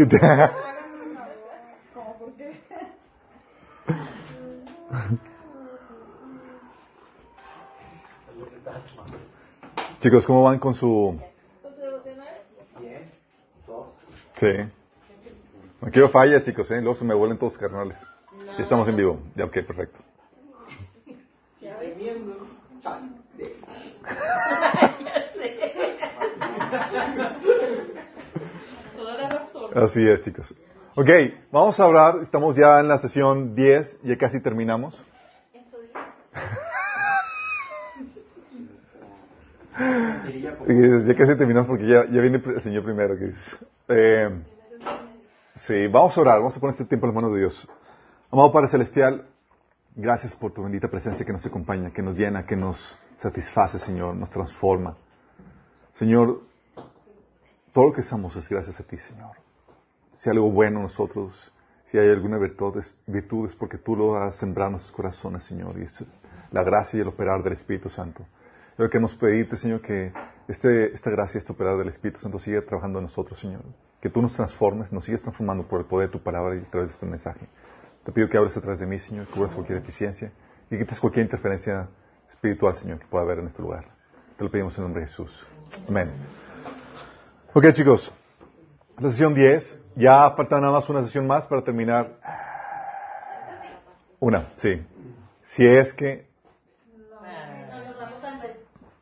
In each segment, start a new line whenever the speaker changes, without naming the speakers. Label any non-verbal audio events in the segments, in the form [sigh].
¿Qué te...
¿Cómo por qué?
Chicos, ¿cómo van con su... Sí. No quiero fallas, chicos, ¿eh? Luego se me vuelven todos carnales. Ya estamos en vivo. Ya, ok, perfecto.
Ya ves.
Teniendo chante.
Toda la razón.
Así es, chicos. Ok, vamos a hablar, estamos ya en la sesión 10, ya casi terminamos.
Dice.
Ya casi terminamos porque ya, ya viene el Señor primero. Que dices. Eh, sí, vamos a orar, vamos a poner este tiempo en las manos de Dios. Amado Padre Celestial, gracias por tu bendita presencia que nos acompaña, que nos llena, que nos satisface, Señor, nos transforma. Señor, todo lo que somos es gracias a ti, Señor. Si hay algo bueno en nosotros, si hay alguna virtud, virtud es porque tú lo has sembrado en nuestros corazones, Señor, y es la gracia y el operar del Espíritu Santo. Yo queremos pedirte, Señor, que este, esta gracia, este operar del Espíritu Santo siga trabajando en nosotros, Señor. Que tú nos transformes, nos sigas transformando por el poder de tu palabra y a través de este mensaje. Te pido que abres a través de mí, Señor, que cubras cualquier deficiencia y quites cualquier interferencia espiritual, Señor, que pueda haber en este lugar. Te lo pedimos en nombre de Jesús. Amén. Ok, chicos. La sesión 10. Ya falta nada más una sesión más para terminar. Una, sí. Si es que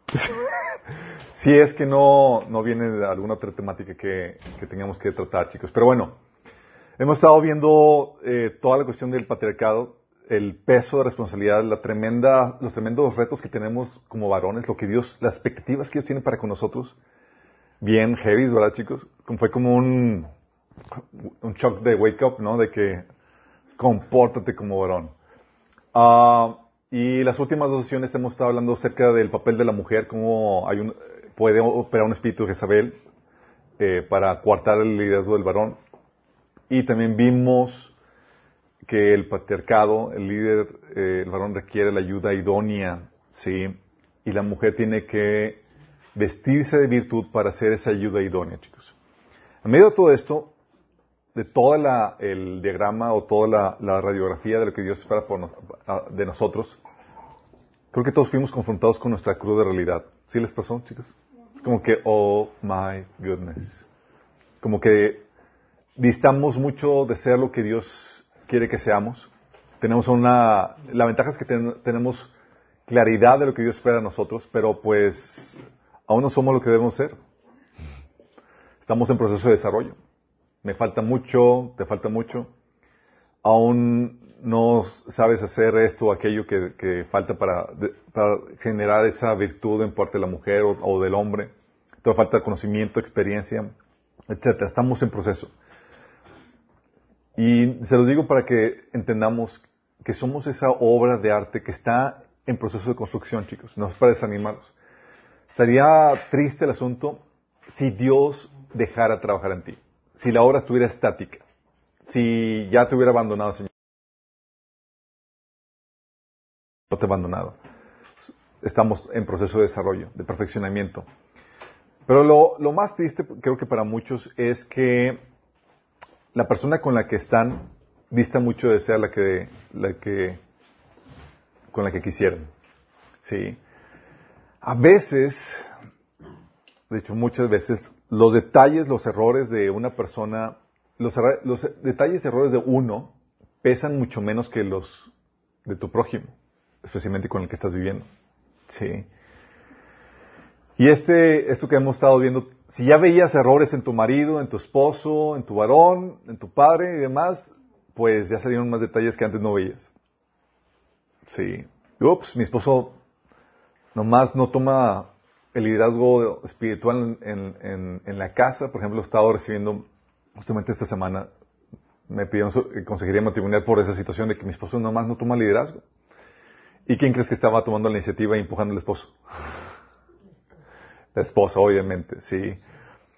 [laughs] si es que no, no viene alguna otra temática que, que tengamos que tratar, chicos. Pero bueno, hemos estado viendo eh, toda la cuestión del patriarcado, el peso de responsabilidad, la tremenda, los tremendos retos que tenemos como varones, lo que Dios, las expectativas que Dios tiene para con nosotros. Bien heavy, ¿verdad, chicos? Fue como un, un shock de wake up, ¿no? De que compórtate como varón. Ah, y las últimas dos sesiones hemos estado hablando acerca del papel de la mujer, cómo hay un, puede operar un espíritu de Jezabel eh, para coartar el liderazgo del varón. Y también vimos que el patriarcado, el líder, eh, el varón requiere la ayuda idónea, ¿sí? Y la mujer tiene que vestirse de virtud para hacer esa ayuda idónea, chicos. En medio de todo esto, de todo el diagrama o toda la, radiografía de lo que Dios espera por de nosotros, creo que todos fuimos confrontados con nuestra cruda realidad. ¿Sí les pasó, chicos? Es como que, oh my goodness. Como que distamos mucho de ser lo que Dios quiere que seamos. Tenemos una, la ventaja es que ten, tenemos claridad de lo que Dios espera de nosotros, pero pues aún no somos lo que debemos ser. Estamos en proceso de desarrollo me falta mucho, te falta mucho, aún no sabes hacer esto o aquello que, falta para, generar esa virtud en parte de la mujer o, o, del hombre, te falta conocimiento, experiencia, etcétera. Estamos en proceso. Y se los digo para que entendamos que somos esa obra de arte que está en proceso de construcción, chicos. No es para desanimarlos. Estaría triste el asunto si Dios dejara trabajar en ti si la obra estuviera estática, si ya te hubiera abandonado, Señor. No te he abandonado. Estamos en proceso de desarrollo, de perfeccionamiento. Pero lo, más triste, creo que para muchos, es que la persona con la que están dista mucho de ser la que, la que, con la que quisieran. ¿Sí? A veces, de hecho muchas veces, los detalles, los errores de una persona, los, detalles y errores de uno pesan mucho menos que los de tu prójimo, especialmente con el que estás viviendo. Sí. Y este, esto que hemos estado viendo, si ya veías errores en tu marido, en tu esposo, en tu varón, en tu padre y demás, pues ya salieron más detalles que antes no veías. Sí. Ups, mi esposo nomás no toma el liderazgo espiritual en, en, la casa. Por ejemplo, he estado recibiendo justamente esta semana, me pidieron consejería matrimonial por esa situación de que mi esposo nomás no toma liderazgo. ¿Y quién crees que estaba tomando la iniciativa y empujando al esposo? La esposa, obviamente, sí.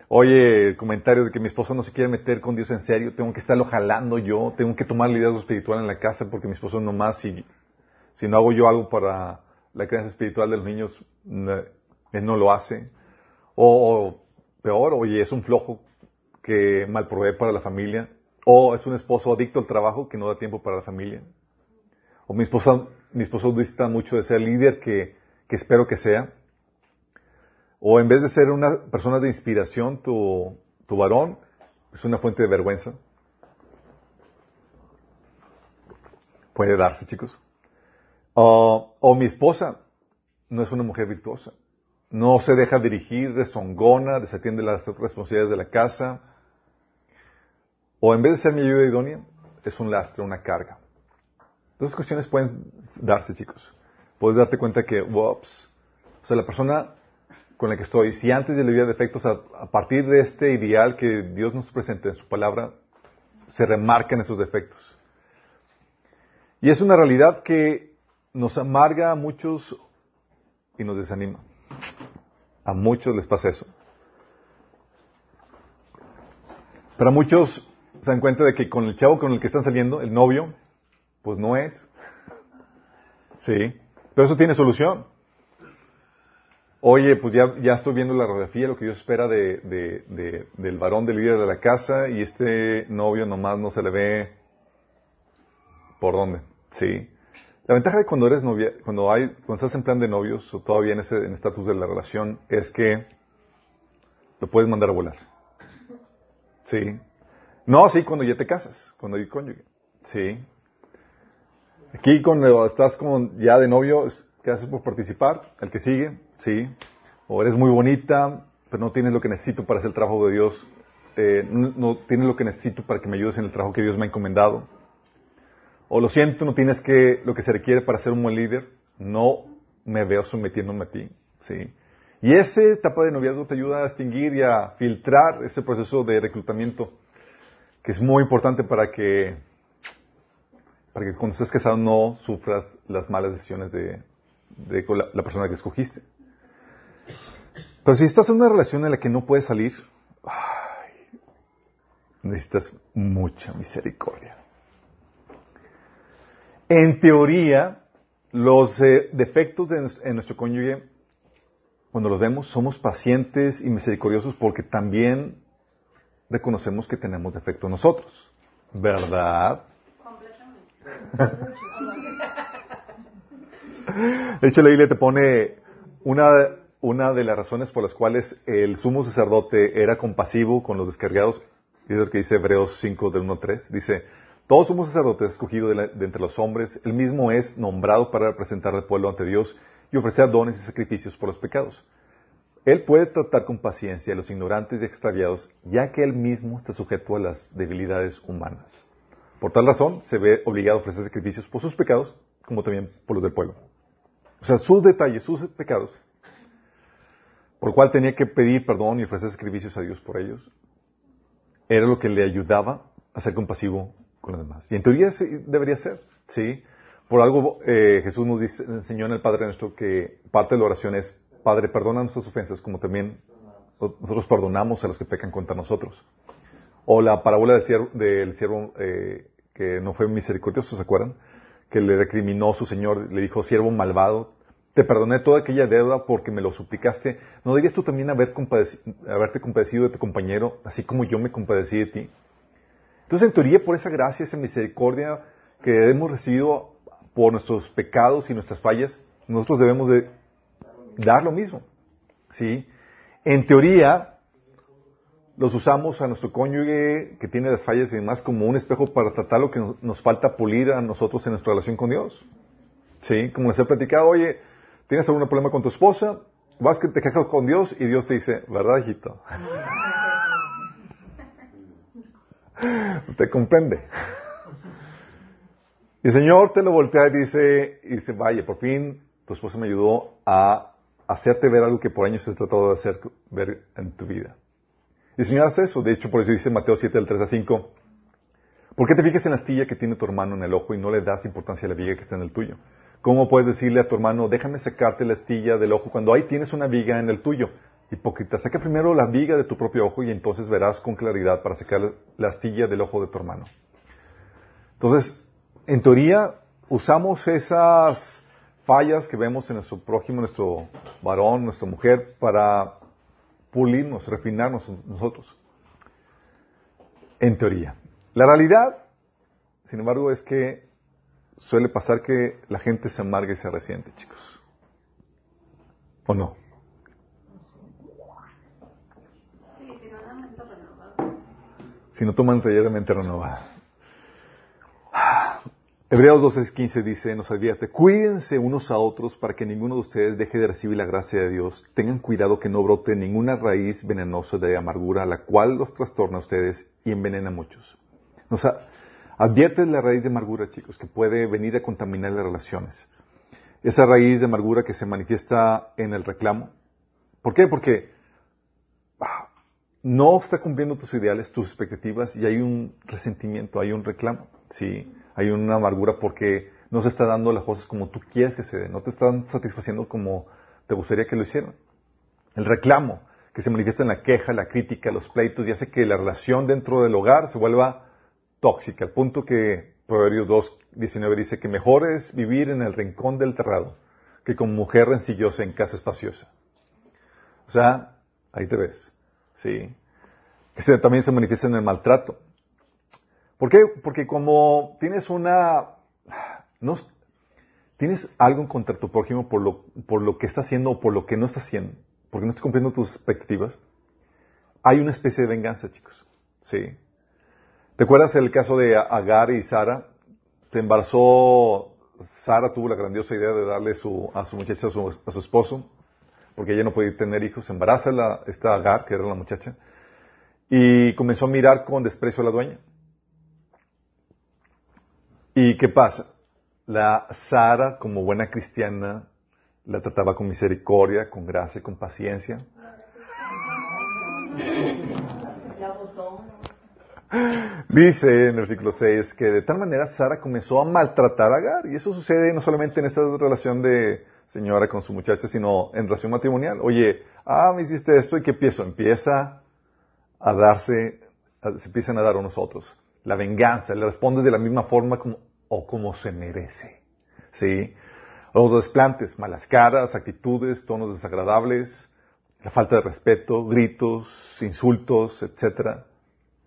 Oye, comentarios de que mi esposo no se quiere meter con Dios en serio, tengo que estarlo jalando yo, tengo que tomar liderazgo espiritual en la casa porque mi esposo nomás, si, si no hago yo algo para la crianza espiritual de los niños, no, lo hace. O, o, peor, oye, es un flojo que mal provee para la familia, o es un esposo adicto al trabajo que no da tiempo para la familia, o mi esposa, mi esposo dista mucho de ser líder que, que espero que sea, o en vez de ser una persona de inspiración, tu, tu varón es una fuente de vergüenza. Puede darse, chicos. O- mi esposa no es una mujer virtuosa. No se deja dirigir, rezongona, desatiende las responsabilidades de la casa. O en vez de ser mi ayuda idónea, es un lastre, una carga. Entonces cuestiones pueden darse, chicos. Puedes darte cuenta que, ups, o sea, la persona con la que estoy, si antes de le había defectos, a, a partir de este ideal que Dios nos presenta en su palabra, se remarcan esos defectos. Y es una realidad que nos amarga a muchos y nos desanima. A muchos les pasa eso. Pero a muchos se dan cuenta de que con el chavo con el que están saliendo, el novio, pues no es. Sí. Pero eso tiene solución. Oye, pues ya, ya estoy viendo la radiografía, lo que Dios espera de, de- de- del varón del líder de la casa, y este novio nomás no se le ve por dónde. Sí. La ventaja de cuando eres novia, cuando hay, cuando estás en plan de novios, o todavía en ese estatus de la relación, es que lo puedes mandar a volar. Sí. No, sí, cuando ya te casas, cuando hay cónyuge. Sí. Aquí cuando estás como ya de novio, es- gracias por participar. El que sigue, sí. O eres muy bonita, pero no tienes lo que necesito para hacer el trabajo de Dios. Eh, no tienes lo que necesito para que me ayudes en el trabajo que Dios me ha encomendado. O lo siento, no tienes que, lo que se requiere para ser un buen líder. No me veo sometiéndome a ti. Sí. Y esa etapa de noviazgo te ayuda a distinguir y a filtrar ese proceso de reclutamiento, que es muy importante para que, para que cuando estés casado no sufras las malas decisiones de, la, persona que escogiste. Pero si estás en una relación en la que no puedes salir, necesitas mucha misericordia. En teoría, los eh, defectos de en nuestro cónyuge, cuando los vemos, somos pacientes y misericordiosos porque también reconocemos que tenemos defectos nosotros. ¿Verdad? [laughs] De hecho, la Biblia te pone una, una de las razones por las cuales el sumo sacerdote era compasivo con los descargados, es lo que dice Hebreos 5 del 1 al 3. Dice, todo sumo sacerdote es escogido de, la- de entre los hombres, el mismo es nombrado para representar al pueblo ante Dios y ofrecer dones y sacrificios por los pecados. Él puede tratar con paciencia a los ignorantes y extraviados, ya que él mismo está sujeto a las debilidades humanas. Por tal razón, se ve obligado a ofrecer sacrificios por sus pecados, como también por los del pueblo. O sea, sus detalles, sus pecados, por lo cual tenía que pedir perdón y ofrecer sacrificios a Dios por ellos, era lo que le ayudaba a ser compasivo con los demás. Y en teoría sí, debería ser, ¿sí? Por algo eh, Jesús nos dice- enseñó en el Padre nuestro que parte de la oración es, Padre, perdona nuestras ofensas como también nosotros perdonamos a los que pecan contra nosotros. O la parábola del siervo, del siervo eh, que no fue misericordioso, ¿se acuerdan? Que le recriminó su señor, le dijo, siervo malvado, te perdoné toda aquella deuda porque me lo suplicaste. ¿No deberías tú también haber haberte compadecido de tu compañero, así como yo me compadecí de ti? Entonces, en teoría, por esa gracia, esa misericordia que hemos recibido por nuestros pecados y nuestras fallas, nosotros debemos de dar lo mismo. ¿Sí? En teoría, los usamos a nuestro cónyuge que tiene las fallas y demás como un espejo para tratar lo que nos, falta pulir a nosotros en nuestra relación con Dios. ¿Sí? Como les he platicado, oye, tienes algún problema con tu esposa, vas que te quejas con Dios y Dios te dice, ¿verdad, hijito? Usted comprende. Y el Señor te lo voltea y dice, y dice, vaya, por fin tu esposa me ayudó a hacerte ver algo que por años he tratado de hacer ver en tu vida. Y el Señor hace eso. De hecho, por eso dice Mateo 7, del 3 a 5. ¿Por qué te fijas en la astilla que tiene tu hermano en el ojo y no le das importancia a la viga que está en el tuyo? ¿Cómo puedes decirle a tu hermano, déjame sacarte la astilla del ojo cuando ahí tienes una viga en el tuyo? Hipócrita, saca primero la viga de tu propio ojo y entonces verás con claridad para sacar la astilla del ojo de tu hermano. Entonces, en teoría, usamos esas fallas que vemos en nuestro prójimo, nuestro varón, nuestra mujer, para pulirnos, refinarnos nosotros. En teoría. La realidad, sin embargo, es que suele pasar que la gente se amarga y se resiente, chicos. ¿O no?
Sí, si no da mente renovado.
Si no toman tallermente renovada. Hebreos 12:15 dice, nos advierte, cuídense unos a otros para que ninguno de ustedes deje de recibir la gracia de Dios. Tengan cuidado que no brote ninguna raíz venenosa de amargura, la cual los trastorna a ustedes y envenena a muchos. Nos advierte la raíz de amargura, chicos, que puede venir a contaminar las relaciones. Esa raíz de amargura que se manifiesta en el reclamo. ¿Por qué? Porque no está cumpliendo tus ideales, tus expectativas y hay un resentimiento, hay un reclamo, sí, hay una amargura porque no se está dando las cosas como tú quieres que se den, no te están satisfaciendo como te gustaría que lo hicieran. El reclamo que se manifiesta en la queja, la crítica, los pleitos y hace que la relación dentro del hogar se vuelva tóxica, al punto que Proverbios 2, 19 dice que mejor es vivir en el rincón del terrado que como mujer rencillosa en casa espaciosa. O sea, ahí te ves. Sí. Que se- también se manifiesta en el maltrato. ¿Por qué? Porque como tienes una... No, tienes algo contra tu prójimo por lo, por lo que está haciendo o por lo que no está haciendo, porque no está cumpliendo tus expectativas, hay una especie de venganza, chicos. Sí. ¿Te acuerdas el caso de Agar y Sara? Se embarazó, Sara tuvo la grandiosa idea de darle su, a su muchacha a su esposo, porque ella no podía tener hijos. Se embaraza la, esta Agar, que era la muchacha, y comenzó a mirar con desprecio a la dueña. ¿Y qué pasa? La Sara, como buena cristiana, la trataba con misericordia, con gracia, con paciencia.
La botó. [laughs]
Dice en el versículo 6 que de tal manera Sara comenzó a maltratar a Agar. Y eso sucede no solamente en esa relación de señora con su muchacha, sino en relación matrimonial. Oye, ah, me hiciste esto y ¿qué empiezo? Empieza a darse, se empiezan a dar unos otros. La venganza, le respondes de la misma forma como, o como se merece. ¿Sí? Los desplantes, malas caras, actitudes, tonos desagradables, la falta de respeto, gritos, insultos, etcétera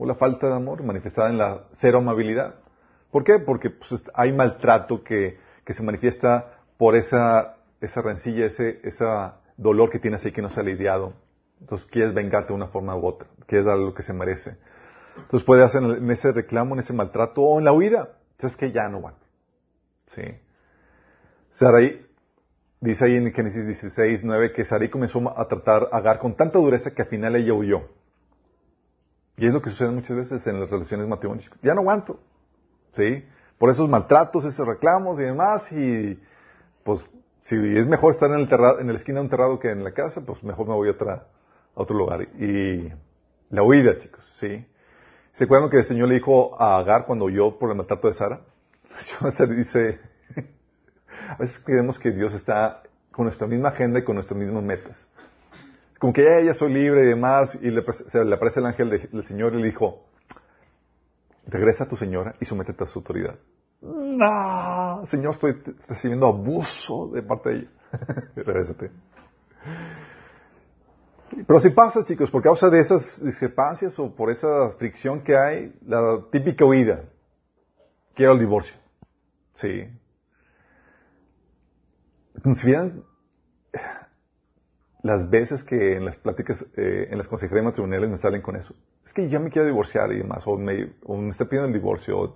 o la falta de amor manifestada en la cero amabilidad. ¿Por qué? Porque pues, hay maltrato que, que se manifiesta por esa, esa rencilla, ese, ese dolor que tienes ahí que no se ha lidiado. Entonces quieres vengarte de una forma u otra, quieres dar lo que se merece. Entonces puede hacer en ese reclamo, en ese maltrato o en la huida. Sabes que ya no van. Sí. Sarai, dice ahí en Génesis 16, 9, que Sarai comenzó a tratar a Agar con tanta dureza que al final ella huyó. Y es lo que sucede muchas veces en las relaciones matrimoniales. Ya no aguanto. ¿Sí? Por esos maltratos, esos reclamos y demás. Y pues, si es mejor estar en el terrado, en la esquina de un terrado que en la casa, pues mejor me voy a, otra, a otro lugar. Y la huida, chicos. ¿Sí? ¿Se acuerdan que el Señor le dijo a Agar cuando huyó por el maltrato de Sara? [laughs] Se dice, [laughs] a veces creemos que Dios está con nuestra misma agenda y con nuestras mismas metas como que ya soy libre y demás, y le, se le aparece el ángel de- del Señor y le dijo, regresa a tu señora y sométete a su autoridad. No, Señor, estoy recibiendo abuso de parte de ella. [laughs] Regrésate. Pero si pasa, chicos, por causa de esas discrepancias o por esa fricción que hay, la típica huida, quiero el divorcio. Sí. Si vieran las veces que en las pláticas, eh, en las consejerías matrimoniales me salen con eso. Es que ya me quiero divorciar y demás, o me, está pidiendo el divorcio.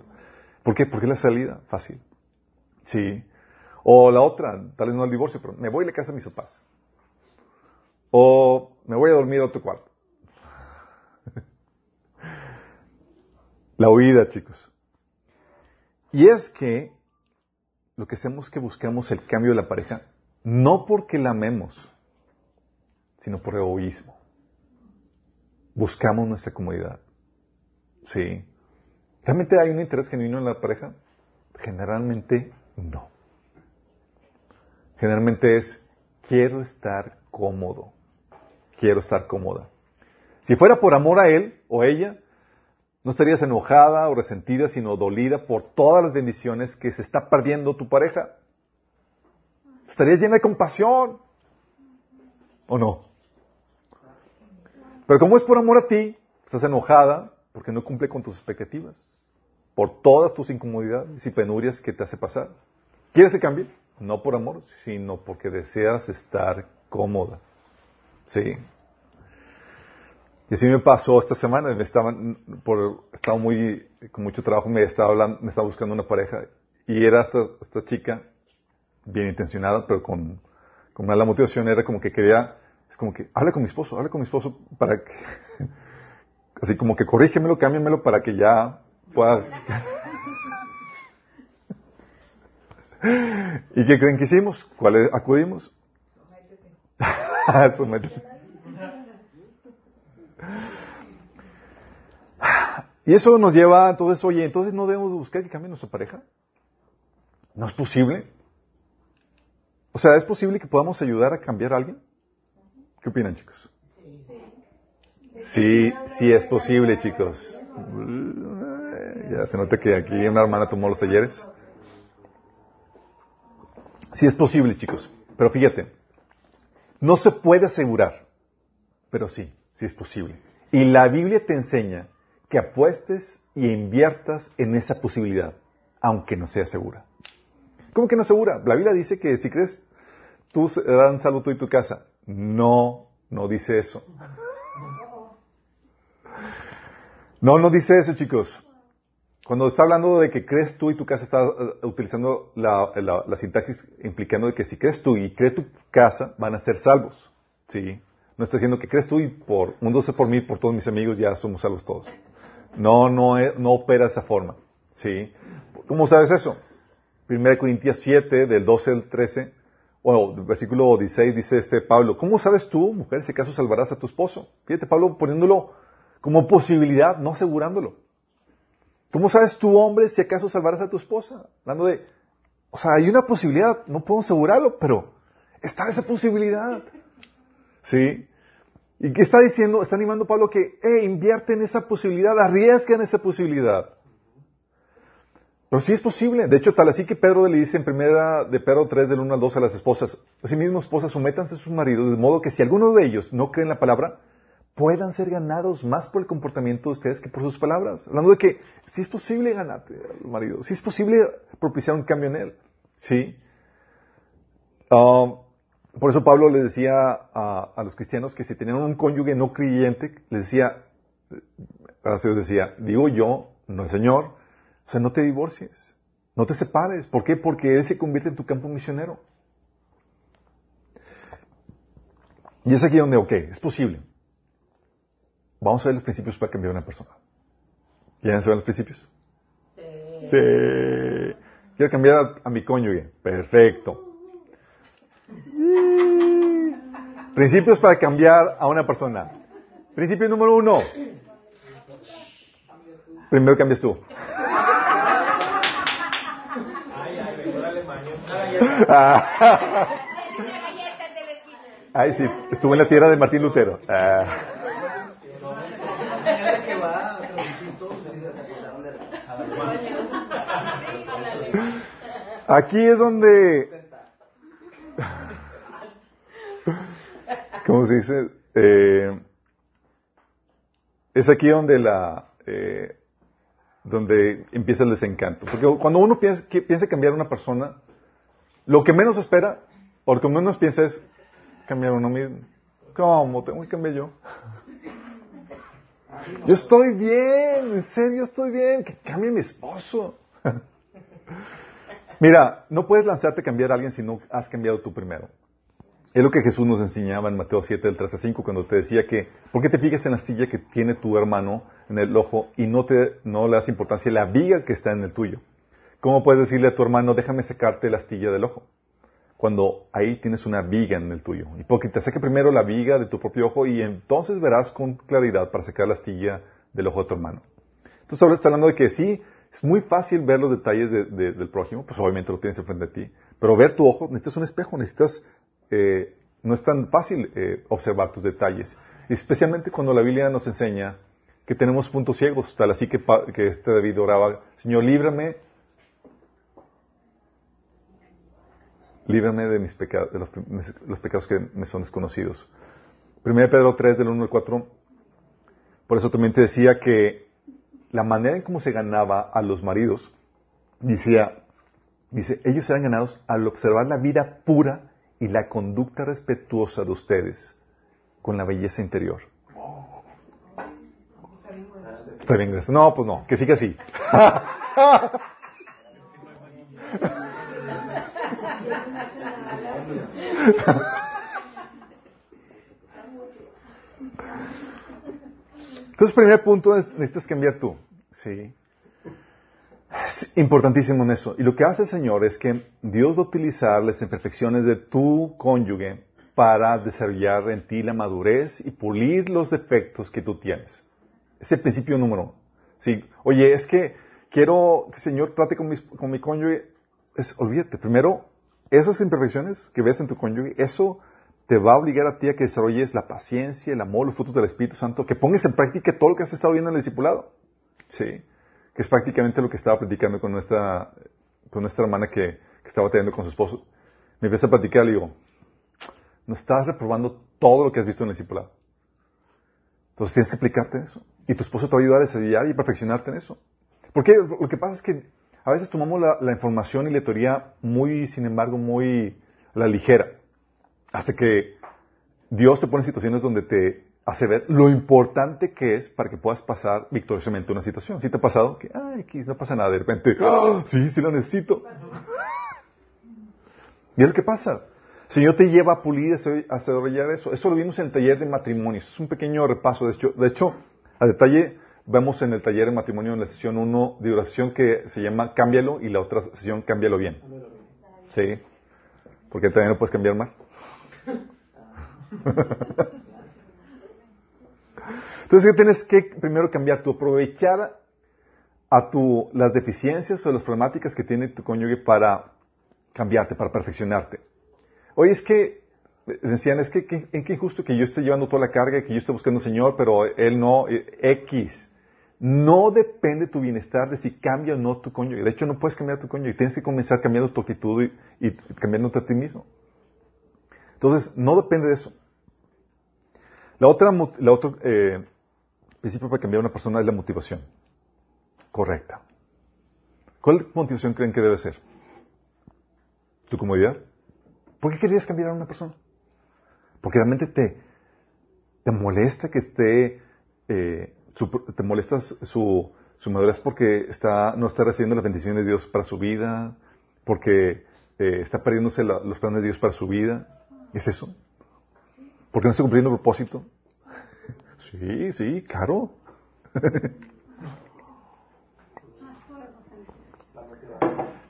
¿Por qué? Porque es la salida fácil. Sí. O la otra, tal vez no el divorcio, pero me voy a la casa de mis papás. O me voy a dormir a otro cuarto. [laughs] la huida, chicos. Y es que lo que hacemos es que buscamos el cambio de la pareja, no porque la amemos, sino por egoísmo. Buscamos nuestra comodidad. Sí. ¿Realmente hay un interés genuino en la pareja? Generalmente no. Generalmente es, quiero estar cómodo. Quiero estar cómoda. Si fuera por amor a él o ella, no estarías enojada o resentida, sino dolida por todas las bendiciones que se está perdiendo tu pareja. Estarías llena de compasión. ¿O no? Pero como es por amor a ti, estás enojada porque no cumple con tus expectativas, por todas tus incomodidades y penurias que te hace pasar. ¿Quieres que cambie? No por amor, sino porque deseas estar cómoda. Sí. Y así me pasó esta semana, me estaban, estaba muy, con mucho trabajo, me estaba hablando, me estaba buscando una pareja, y era esta, esta chica, bien intencionada, pero con, con mala motivación, era como que quería, es como que, habla con mi esposo, habla con mi esposo para que, [laughs] así como que corrígemelo, cámbiamelo para que ya pueda. [laughs] ¿Y qué creen que hicimos? ¿Cuál acudimos? [laughs] Sométete. Y eso nos lleva, entonces, oye, entonces no debemos buscar que cambie nuestra pareja. ¿No es posible? O sea, ¿es posible que podamos ayudar a cambiar a alguien? ¿Qué opinan, chicos? Sí, sí es posible, chicos. Ya se nota que aquí una hermana tomó los talleres. Sí es posible, chicos. Pero fíjate, no se puede asegurar, pero sí, sí es posible. Y la Biblia te enseña que apuestes y inviertas en esa posibilidad, aunque no sea segura. ¿Cómo que no segura? La Biblia dice que si crees, tú serás salvo tú y tu casa. No, no dice eso. No, no dice eso, chicos. Cuando está hablando de que crees tú y tu casa, está uh, utilizando la, la, sintaxis implicando de que si crees tú y crees tu casa, van a ser salvos. ¿Sí? No está diciendo que crees tú y por un doce por mí, por todos mis amigos, ya somos salvos todos. No, no, no opera de esa forma. ¿Sí? ¿Cómo sabes eso? 1 Corintios 7, del 12 al 13, o versículo 16, dice este Pablo, ¿cómo sabes tú, mujer, si acaso salvarás a tu esposo? Fíjate, Pablo poniéndolo como posibilidad, no asegurándolo. ¿Cómo sabes tú, hombre, si acaso salvarás a tu esposa? Hablando de, o sea, hay una posibilidad, no puedo asegurarlo, pero está esa posibilidad. ¿Sí? ¿Y qué está diciendo? Está animando Pablo que, eh, invierte en esa posibilidad, arriesga en esa posibilidad. Pero sí es posible. De hecho, tal así que Pedro le dice en primera de Pedro 3, del 1 al 2 a las esposas, asimismo, esposas, sométanse a sus maridos, de modo que si alguno de ellos no cree en la palabra, puedan ser ganados más por el comportamiento de ustedes que por sus palabras. Hablando de que sí es posible ganarte al marido, sí es posible propiciar un cambio en él. ¿Sí? Um, por eso Pablo le decía a, a, los cristianos que si tenían un cónyuge no creyente, les decía, gracias decía, digo yo, no el Señor, o sea, no te divorcies, no te separes. ¿Por qué? Porque Él se convierte en tu campo misionero. Y es aquí donde, ok, es posible. Vamos a ver los principios para cambiar a una persona. ¿Quieren saber los principios? Sí. sí. Quiero cambiar a, mi cónyuge. Perfecto. Principios para cambiar a una persona. Principio número uno. Primero cambias tú. Ay, sí, estuvo en la tierra de Martín Lutero. Ah. Aquí es donde, ¿cómo se dice? Eh, es aquí donde la, eh, donde empieza el desencanto. Porque cuando uno piensa, piensa cambiar a una persona, lo que menos espera, o lo que menos piensa es cambiar uno mismo. ¿Cómo? Tengo que cambiar yo. Yo estoy bien, en serio estoy bien, que cambie mi esposo. [laughs] Mira, no puedes lanzarte a cambiar a alguien si no has cambiado tú primero. Es lo que Jesús nos enseñaba en Mateo 7, del 3 a 5, cuando te decía que, ¿por qué te fijas en la astilla que tiene tu hermano en el ojo y no, te, no le das importancia a la viga que está en el tuyo? ¿Cómo puedes decirle a tu hermano, déjame sacarte la astilla del ojo? Cuando ahí tienes una viga en el tuyo. Y porque te saque primero la viga de tu propio ojo y entonces verás con claridad para sacar la astilla del ojo de tu hermano. Entonces ahora está hablando de que sí, es muy fácil ver los detalles del prójimo, pues obviamente lo tienes enfrente de ti. Pero ver tu ojo, necesitas un espejo, necesitas, eh, no es tan fácil eh, observar tus detalles. Especialmente cuando la Biblia nos enseña que tenemos puntos ciegos, tal así que, que este David oraba, Señor, líbrame líbrame de mis pecados, de los, pecados que me son desconocidos. 1 Pedro 3, del 1 al 4. Por eso también te decía que la manera en cómo se ganaba a los maridos, decía, dice, ellos eran ganados al observar la vida pura y la conducta respetuosa de ustedes con la belleza interior. Está bien, gracias. No, pues no, que sí que sí. [laughs] Entonces, primer punto, es, necesitas cambiar tú. Sí. Es importantísimo en eso. Y lo que hace el Señor es que Dios va a utilizar las imperfecciones de tu cónyuge para desarrollar en ti la madurez y pulir los defectos que tú tienes. Es el principio número uno. Sí. Oye, es que quiero que el Señor trate con, con mi cónyuge. Es, olvídate, primero, esas imperfecciones que ves en tu cónyuge, eso te va a obligar a ti a que desarrolles la paciencia, el amor, los frutos del Espíritu Santo, que pongas en práctica todo lo que has estado viendo en el discipulado. Sí. Que es prácticamente lo que estaba platicando con nuestra, con nuestra hermana que, estaba teniendo con su esposo. Me empieza a platicar y digo, no estás reprobando todo lo que has visto en el discipulado. Entonces tienes que aplicarte en eso. Y tu esposo te va a ayudar a desarrollar y perfeccionarte en eso. Porque lo que pasa es que a veces tomamos la, información y la teoría muy, sin embargo, muy la ligera. Hasta que Dios te pone en situaciones donde te hace ver lo importante que es para que puedas pasar victoriosamente una situación. ¿Sí te ha pasado? Que, ay, aquí no pasa nada, de repente, ¡Ah! sí, sí lo necesito. y es lo que pasa. Señor te lleva a pulir, a desarrollar eso. Eso lo vimos en el taller de matrimonios. Es un pequeño repaso. De hecho, de hecho a detalle, vemos en el taller de matrimonio en la sesión 1 de oración que se llama Cámbialo y la otra sesión Cámbialo bien. Sí. Porque también lo puedes cambiar mal. [laughs] Entonces, ¿qué tienes que primero cambiar? Tu aprovechar a tu, las deficiencias o las problemáticas que tiene tu cónyuge para cambiarte, para perfeccionarte. Oye, es que, decían, es que, en qué injusto que yo esté llevando toda la carga, que yo esté buscando al Señor, pero Él no, X. No depende tu bienestar de si cambia o no tu cónyuge. De hecho, no puedes cambiar tu cónyuge. Tienes que comenzar cambiando tu actitud y, y cambiándote a ti mismo. Entonces, no depende de eso. La otra, la otro eh, principio para cambiar a una persona es la motivación correcta. ¿Cuál motivación creen que debe ser? ¿Tu comodidad? ¿Por qué querías cambiar a una persona? Porque realmente te, te molesta que esté, eh, te molesta su, su madurez porque está, no está recibiendo las bendiciones de Dios para su vida, porque eh, está perdiéndose los planes de Dios para su vida. ¿Es eso? ¿Por qué no estoy cumpliendo el propósito? [laughs] Sí, sí, claro. [laughs]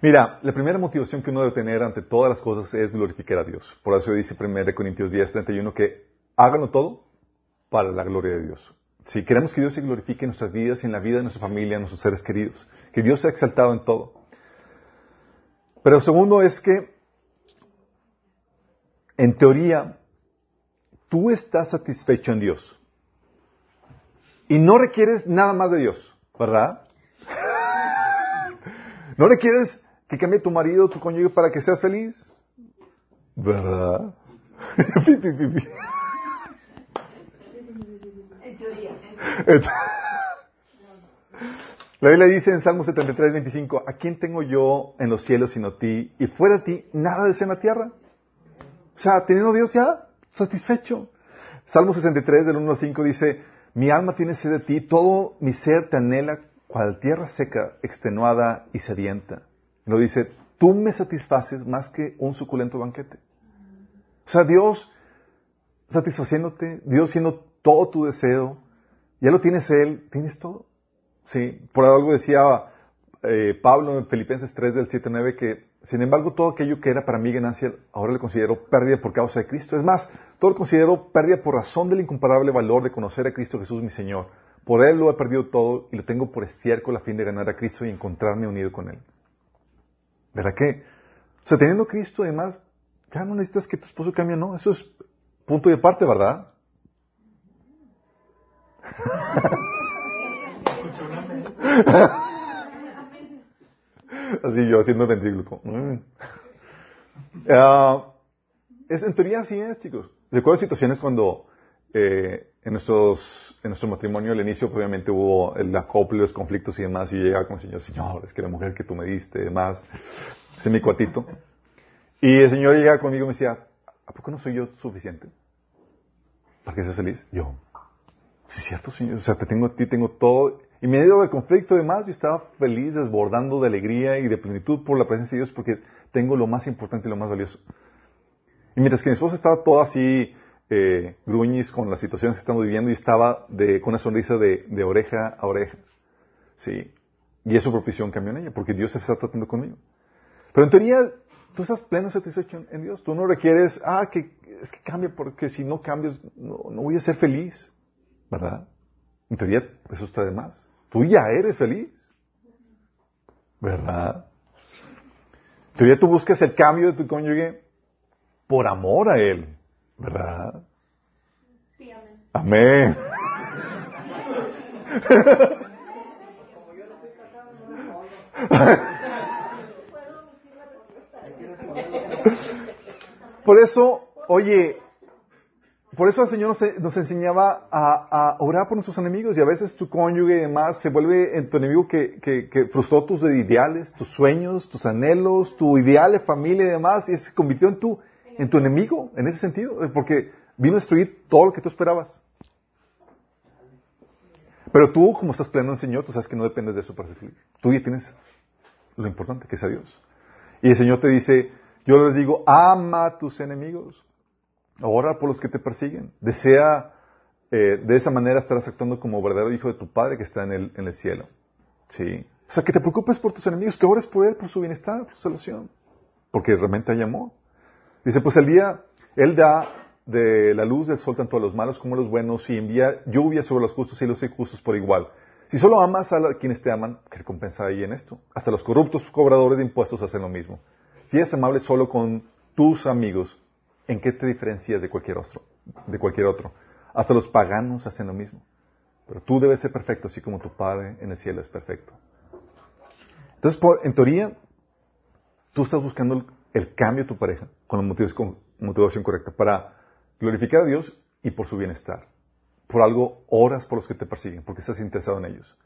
Mira, la primera motivación que uno debe tener ante todas las cosas es glorificar a Dios. Por eso dice 1 Corintios 10, 31 que háganlo todo para la gloria de Dios. Si queremos que Dios se glorifique en nuestras vidas y en la vida de nuestra familia, en nuestros seres queridos, que Dios sea exaltado en todo. Pero segundo es que en teoría, tú estás satisfecho en Dios. Y no requieres nada más de Dios, ¿verdad? [laughs] ¿No requieres que cambie tu marido, tu cónyuge para que seas feliz? ¿Verdad? [laughs]
En teoría. [laughs]
La Biblia dice en Salmo 73, 25, ¿a quién tengo yo en los cielos sino a ti? Y fuera de ti, nada deseo en la tierra. O sea, teniendo Dios ya satisfecho. Salmo 63 del 1 al 5 dice, mi alma tiene sed de ti, todo mi ser te anhela cual tierra seca, extenuada y sedienta. Lo dice, tú me satisfaces más que un suculento banquete. O sea, Dios satisfaciéndote, Dios siendo todo tu deseo, ya lo tienes Él, tienes todo. Sí, por algo decía eh, Pablo en Filipenses 3 del 7 9 que sin embargo, todo aquello que era para mí ganancia, ahora le considero pérdida por causa de Cristo. Es más, todo lo considero pérdida por razón del incomparable valor de conocer a Cristo Jesús, mi Señor. Por Él lo he perdido todo y lo tengo por estiércol a fin de ganar a Cristo y encontrarme unido con Él. ¿Verdad que? O sea, teniendo Cristo, además, ya no necesitas que tu esposo cambie, no. Eso es punto y aparte, ¿verdad? [laughs] Así yo haciendo ventrículo. Ah, es, en teoría así es, chicos. Recuerdo situaciones cuando eh, en, nuestros, en nuestro matrimonio, al inicio, obviamente hubo el acople, los conflictos y demás, y yo llegaba con el Señor, Señor, es que la mujer que tú me diste, demás, es mi cuatito. Y el Señor llegaba conmigo y me decía, ¿a poco no soy yo suficiente? ¿Para que seas feliz? Yo, es cierto, Señor, o sea, te tengo a ti, tengo todo. Y medio del conflicto y demás, yo estaba feliz, desbordando de alegría y de plenitud por la presencia de Dios, porque tengo lo más importante y lo más valioso. Y mientras que mi esposa estaba toda así, eh, gruñis con las situaciones que estamos viviendo, y estaba con una sonrisa de, oreja a oreja. Sí. Y eso propició un cambio en ella, porque Dios se está tratando conmigo. Pero en teoría, tú estás pleno satisfecho en, Dios. Tú no requieres, ah, que es que cambie, porque si no cambias, no voy a ser feliz. ¿Verdad? En teoría, eso está de más. Tú ya eres feliz. ¿Verdad? En teoría, tú buscas el cambio de tu cónyuge por amor a él. ¿Verdad?
Sí, amén.
Amén. [laughs] Por eso, oye, por eso el Señor nos, enseñaba a, orar por nuestros enemigos y a veces tu cónyuge y demás se vuelve en tu enemigo que, frustró tus ideales, tus sueños, tus anhelos, tu ideal de familia y demás y se convirtió en tu, en tu enemigo en ese sentido, porque vino a destruir todo lo que tú esperabas. Pero tú, como estás pleno en el Señor, tú sabes que no dependes de eso para ser feliz. Tú ya tienes lo importante que es a Dios. Y el Señor te dice, yo les digo, ama a tus enemigos. Ora por los que te persiguen. Desea, eh, de esa manera estarás actuando como verdadero hijo de tu Padre que está en el, cielo. ¿Sí? O sea, que te preocupes por tus enemigos, que ores por él, por su bienestar, por su salvación. Porque realmente hay amor. Dice, pues el día, Él da de la luz del sol tanto a los malos como a los buenos y envía lluvia sobre los justos y los injustos por igual. Si solo amas a quienes te aman, ¿qué recompensa hay en esto? Hasta los corruptos cobradores de impuestos hacen lo mismo. Si eres amable solo con tus amigos, ¿en qué te diferencias de cualquier otro? De cualquier otro? Hasta los paganos hacen lo mismo. Pero tú debes ser perfecto, así como tu Padre en el cielo es perfecto. Entonces, por, en teoría, tú estás buscando el, cambio de tu pareja con la motivación, motivación correcta para glorificar a Dios y por su bienestar. Por algo, oras por los que te persiguen, porque estás interesado en ellos.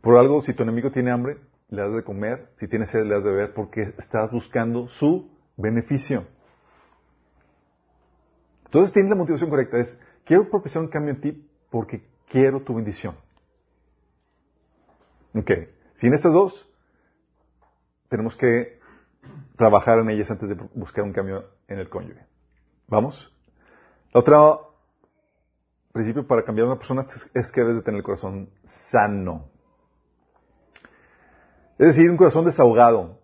Por algo, si tu enemigo tiene hambre, le das de comer, si tiene sed, le das de beber, porque estás buscando su beneficio. Entonces tienes la motivación correcta, es, quiero propiciar un cambio en ti porque quiero tu bendición. Ok, sin estas dos, tenemos que trabajar en ellas antes de buscar un cambio en el cónyuge. ¿Vamos? Otro principio para cambiar a una persona es que debes de tener el corazón sano. Es decir, un corazón desahogado,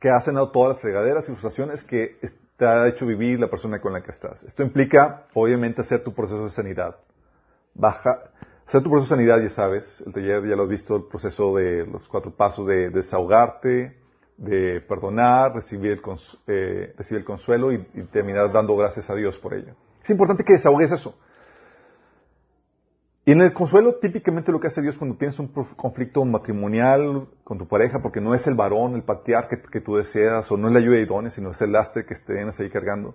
que ha cenado todas las fregaderas y frustraciones que te ha hecho vivir la persona con la que estás. Esto implica, obviamente, hacer tu proceso de sanidad. Baja, hacer tu proceso de sanidad, ya sabes, el taller ya lo has visto, el proceso de los cuatro pasos de desahogarte, de perdonar, recibir el, eh, consuelo y terminar dando gracias a Dios por ello. Es importante que desahogues eso. Y en el consuelo, típicamente lo que hace Dios cuando tienes un conflicto matrimonial con tu pareja, porque no es el varón, el patriarca que, tú deseas, o no es la ayuda idónea, sino es el lastre que estés ahí cargando,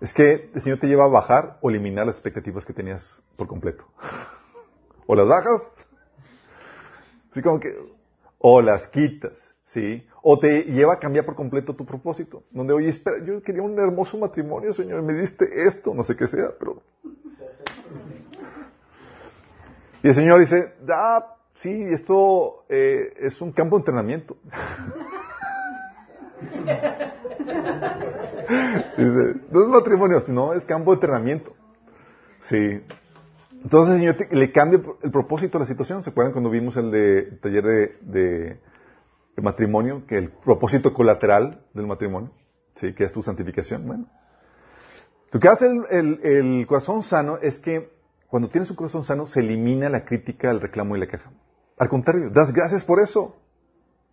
es que el Señor te lleva a bajar o eliminar las expectativas que tenías por completo. [laughs] o las bajas, así como que, o las quitas, ¿sí? O te lleva a cambiar por completo tu propósito, donde, oye, espera, yo quería un hermoso matrimonio, Señor, me diste esto, no sé qué sea, pero y el Señor dice, ah, sí, esto eh, es un campo de entrenamiento. [laughs] dice, no es matrimonio, sino es campo de entrenamiento. Sí. Entonces el Señor le cambia el propósito de la situación. ¿Se acuerdan cuando vimos el de taller de, de, matrimonio? Que el propósito colateral del matrimonio, ¿sí? Que es tu santificación. Bueno. Lo que hace el, el corazón sano es que cuando tienes un corazón sano, se elimina la crítica, el reclamo y la queja. Al contrario, das gracias por eso.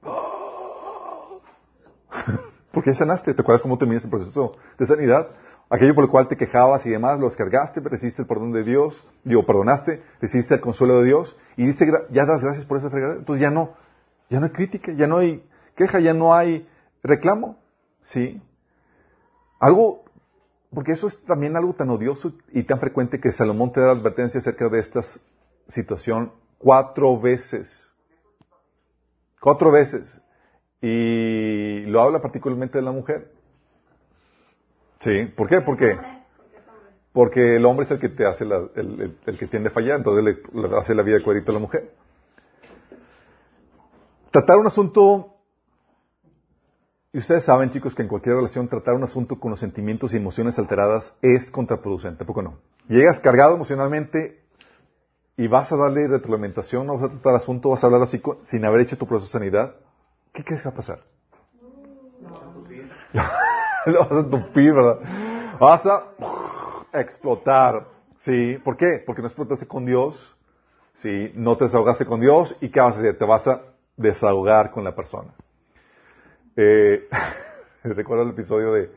[laughs] Porque sanaste. ¿Te acuerdas cómo terminaste el proceso de sanidad? Aquello por lo cual te quejabas y demás, lo descargaste, recibiste el perdón de Dios, digo, perdonaste, recibiste el consuelo de Dios y dice, ya das gracias por esa fregadera. Entonces ya no, ya no hay crítica, ya no hay queja, ya no hay reclamo. ¿Sí? Algo porque eso es también algo tan odioso y tan frecuente que Salomón te da advertencia acerca de esta situación cuatro veces. Cuatro veces. Y lo habla particularmente de la mujer. Sí, ¿por qué? Porque, porque el hombre es el que te hace la, el, el, que tiende a fallar, entonces le, le hace la vida de cuadrito a la mujer. Tratar un asunto y ustedes saben, chicos, que en cualquier relación tratar un asunto con los sentimientos y emociones alteradas es contraproducente, ¿por qué no? Llegas cargado emocionalmente y vas a darle retroalimentación, no vas a tratar el asunto, vas a hablar así sin haber hecho tu proceso de sanidad, ¿qué crees que va a pasar? [laughs] Lo vas a tupir, ¿verdad? Vas a explotar, ¿sí? ¿Por qué? Porque no explotaste con Dios, ¿sí? No te desahogaste con Dios y ¿qué vas a hacer? Te vas a desahogar con la persona. Eh, [laughs] recuerdo el episodio de,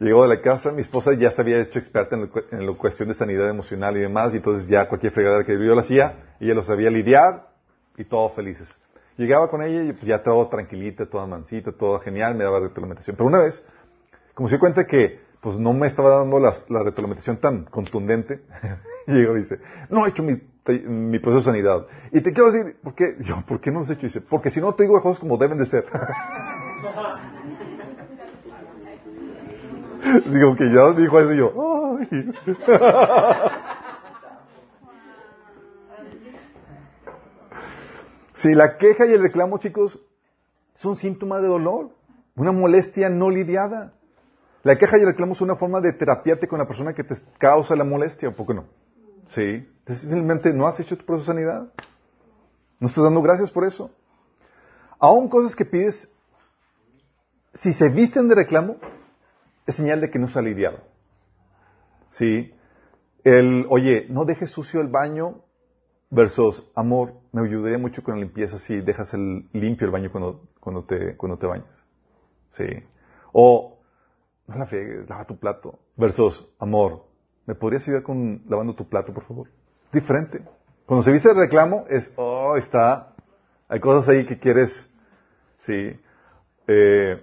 llegó de la casa, mi esposa ya se había hecho experta en, la cuestión de sanidad emocional y demás, y entonces ya cualquier fregadera que yo la hacía, ella lo sabía lidiar y todos felices. Llegaba con ella y pues ya todo tranquilita, toda mansita, todo genial, me daba retroalimentación. Pero una vez, como se dio cuenta que pues no me estaba dando las, la retroalimentación tan contundente, [laughs] llegó y dice, no he hecho mi, proceso de sanidad. Y te quiero decir, ¿por qué? Yo, ¿por qué no lo has hecho? dice, porque si no te digo cosas como deben de ser. [laughs] Digo que ya dijo eso y yo. Si [laughs] la queja y el reclamo, chicos, son síntomas de dolor, una molestia no lidiada. La queja y el reclamo son una forma de terapiarte con la persona que te causa la molestia, ¿por qué no? Sí. Simplemente no has hecho tu proceso de sanidad. No estás dando gracias por eso. Aún cosas que pides si se visten de reclamo, es señal de que no se ha lidiado. ¿Sí? El, oye, no dejes sucio el baño versus, amor, me ayudaría mucho con la limpieza si dejas el, limpio el baño cuando, cuando, te, cuando te bañas. ¿Sí? O, no la friegues, lava tu plato. Versus, amor, ¿me podrías ayudar con lavando tu plato, por favor? Es diferente. Cuando se viste de reclamo, es, oh, está, hay cosas ahí que quieres, sí. Eh,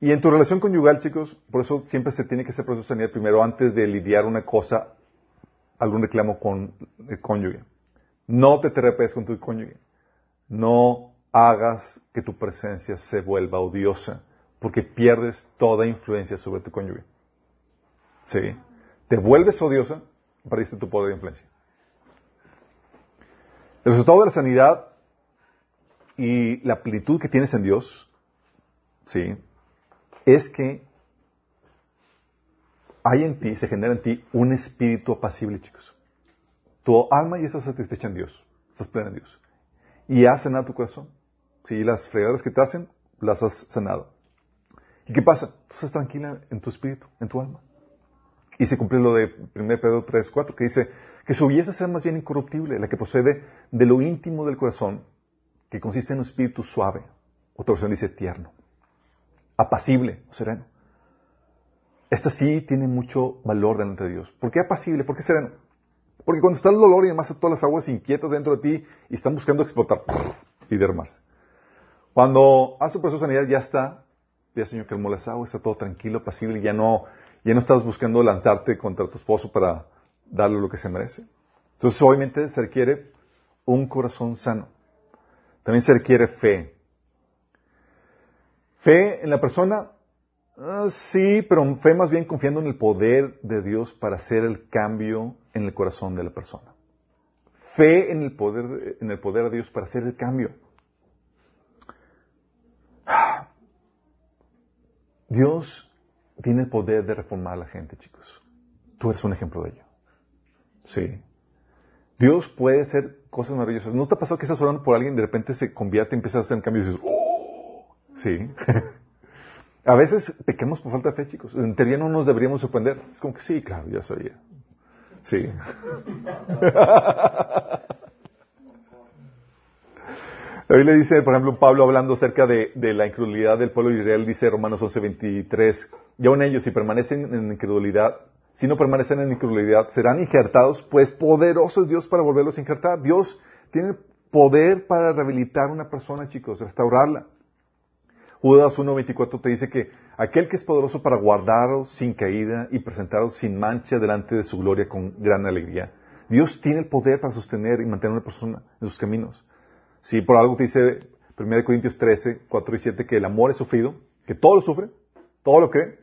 y en tu relación conyugal, chicos, por eso siempre se tiene que hacer proceso de sanidad primero antes de lidiar una cosa, algún reclamo con el cónyuge. No te terapes con tu cónyuge. No hagas que tu presencia se vuelva odiosa, porque pierdes toda influencia sobre tu cónyuge. ¿Sí? Te vuelves odiosa, perdiste tu poder de influencia. El resultado de la sanidad y la plenitud que tienes en Dios, ¿sí? Es que hay en ti, se genera en ti un espíritu apacible, chicos. Tu alma ya está satisfecha en Dios, estás plena en Dios. Y has sanado tu corazón. Si las fregadas que te hacen, las has sanado. ¿Y qué pasa? Tú estás tranquila en tu espíritu, en tu alma. Y se cumple lo de 1 Pedro 3, 4, que dice que su belleza sea más bien incorruptible, la que procede de lo íntimo del corazón, que consiste en un espíritu suave. Otra versión dice tierno apacible sereno. Esta sí tiene mucho valor delante de Dios. ¿Por qué apacible? ¿Por qué sereno? Porque cuando está el dolor y además todas las aguas inquietas dentro de ti y están buscando explotar y dermarse. Cuando hace proceso de sanidad ya está, ya Señor calmó las aguas, está todo tranquilo, apacible, ya no, ya no estás buscando lanzarte contra tu esposo para darle lo que se merece. Entonces obviamente se requiere un corazón sano. También se requiere fe. Fe en la persona, ah, sí, pero fe más bien confiando en el poder de Dios para hacer el cambio en el corazón de la persona. Fe en el poder, en el poder de Dios para hacer el cambio. [sighs] Dios tiene el poder de reformar a la gente, chicos. Tú eres un ejemplo de ello. Sí. Dios puede hacer cosas maravillosas. ¿No te ha pasado que estás orando por alguien y de repente se convierte y empieza a hacer un cambio y dices, ¡oh! Sí. [laughs] A veces pequemos por falta de fe, chicos. En teoría no nos deberíamos sorprender. Es como que sí, claro, ya sabía. Sí. [laughs] La Biblia dice, por ejemplo, Pablo hablando acerca de, la incredulidad del pueblo de Israel, dice Romanos 11:23, y aún ellos, si permanecen en incredulidad, si no permanecen en incredulidad, serán injertados, pues poderoso es Dios para volverlos a injertar. Dios tiene poder para rehabilitar una persona, chicos, restaurarla. Judas 1.24 te dice que aquel que es poderoso para guardaros sin caída y presentaros sin mancha delante de su gloria con gran alegría. Dios tiene el poder para sostener y mantener a una persona en sus caminos. Si por algo te dice 1 Corintios 13, 4 y 7 que el amor es sufrido, que todo lo sufre, todo lo cree,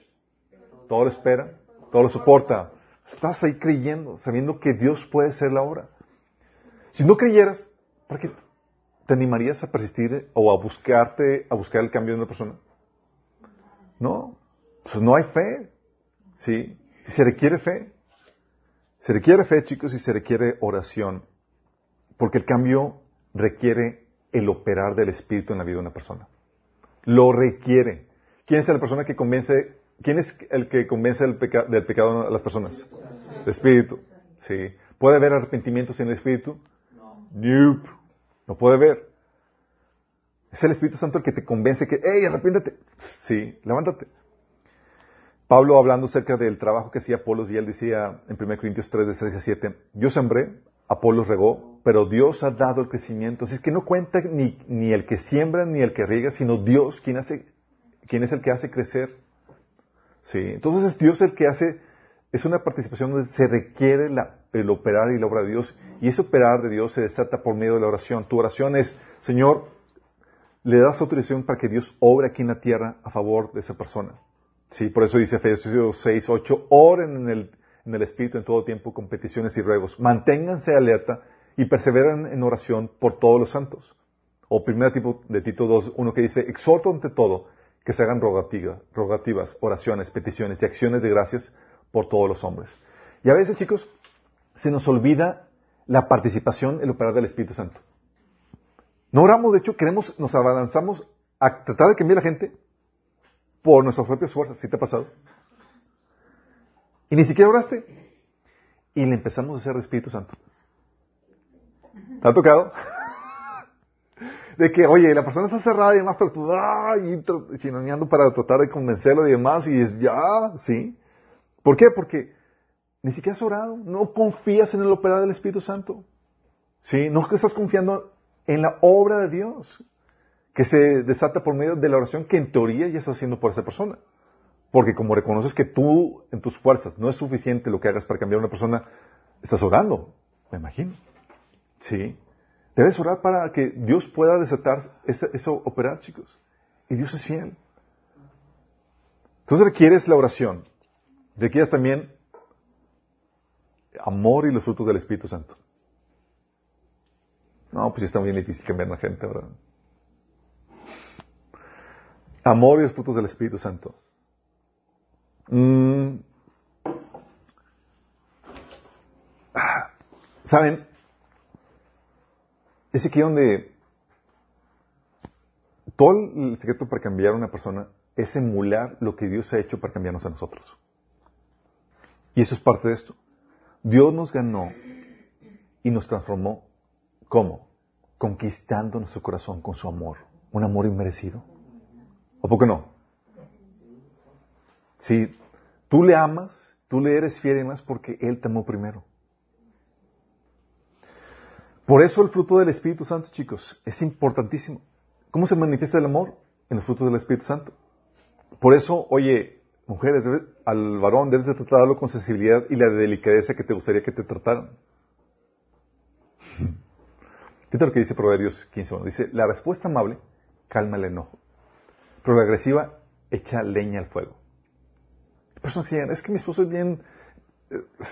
todo lo espera, todo lo soporta. Estás ahí creyendo, sabiendo que Dios puede ser la obra. Si no creyeras, ¿para qué te animarías a persistir o a buscarte, a buscar el cambio de una persona? No, pues no hay fe. Sí, se requiere fe. Se requiere fe, chicos, y se requiere oración. Porque el cambio requiere el operar del Espíritu en la vida de una persona. Lo requiere. ¿Quién es la persona que convence, quién es el que convence del, pecado a las personas? El Espíritu. Sí. ¿Puede haber arrepentimiento sin el Espíritu? No. Nope. No puede haber. Es el Espíritu Santo el que te convence que, hey, arrepiéntate. Sí, levántate. Pablo hablando acerca del trabajo que hacía Apolos y él decía en 1 Corintios 3, de 6 a 7, yo sembré, Apolos regó, pero Dios ha dado el crecimiento. Así es que no cuenta ni, ni el que siembra ni el que riega, sino Dios quien, hace, quien es el que hace crecer. Sí, entonces es Dios el que hace, es una participación donde se requiere la, el operar y la obra de Dios. Y ese operar de Dios se desata por medio de la oración. Tu oración es, Señor, le das autorización para que Dios obre aquí en la tierra a favor de esa persona. Sí, por eso dice Efesios 6, 8, oren en el, en el Espíritu en todo tiempo con peticiones y ruegos. Manténganse alerta y perseveren en oración por todos los santos. O primer tipo de Tito 2, uno que dice, exhorto ante todo que se hagan rogativas, oraciones, peticiones y acciones de gracias por todos los hombres. Y a veces, chicos, se nos olvida la participación, el operar del Espíritu Santo. No oramos, de hecho, queremos, nos avanzamos a tratar de cambiar a la gente por nuestras propias fuerzas. ¿Sí te ha pasado? Y ni siquiera oraste. Y le empezamos a hacer el Espíritu Santo. ¿Te ha tocado? [laughs] de que, oye, la persona está cerrada y demás, pero tú, ay, chinoneando para tratar de convencerlo y demás, y es ya, sí. ¿Por qué? Porque ni siquiera has orado, no confías en el operar del Espíritu Santo. Sí, no estás confiando en la obra de Dios que se desata por medio de la oración que en teoría ya estás haciendo por esa persona. Porque como reconoces que tú en tus fuerzas no es suficiente lo que hagas para cambiar a una persona, estás orando, me imagino. Sí. Debes orar para que Dios pueda desatar eso, operar, chicos. Y Dios es fiel. Entonces requieres la oración. Requieres también amor y los frutos del Espíritu Santo. No, pues está muy difícil cambiar la gente, ¿verdad? Amor y los frutos del Espíritu Santo. Mm. Ah, ¿Saben? Es aquí donde todo el secreto para cambiar a una persona es emular lo que Dios ha hecho para cambiarnos a nosotros. Y eso es parte de esto. Dios nos ganó y nos transformó. ¿Cómo? Conquistando nuestro corazón con su amor. Un amor inmerecido. ¿O qué no? Si tú le amas, tú le eres fiel y más porque Él te amó primero. Por eso el fruto del Espíritu Santo, chicos, es importantísimo. ¿Cómo se manifiesta el amor? En el fruto del Espíritu Santo. Por eso, oye, mujeres, al varón debes de tratarlo con sensibilidad y la delicadeza que te gustaría que te trataran. [laughs] Fíjate lo que dice Proverbios 15. Dice, la respuesta amable calma el enojo, pero la agresiva echa leña al fuego. Personas que dicen, es que mi esposo es bien,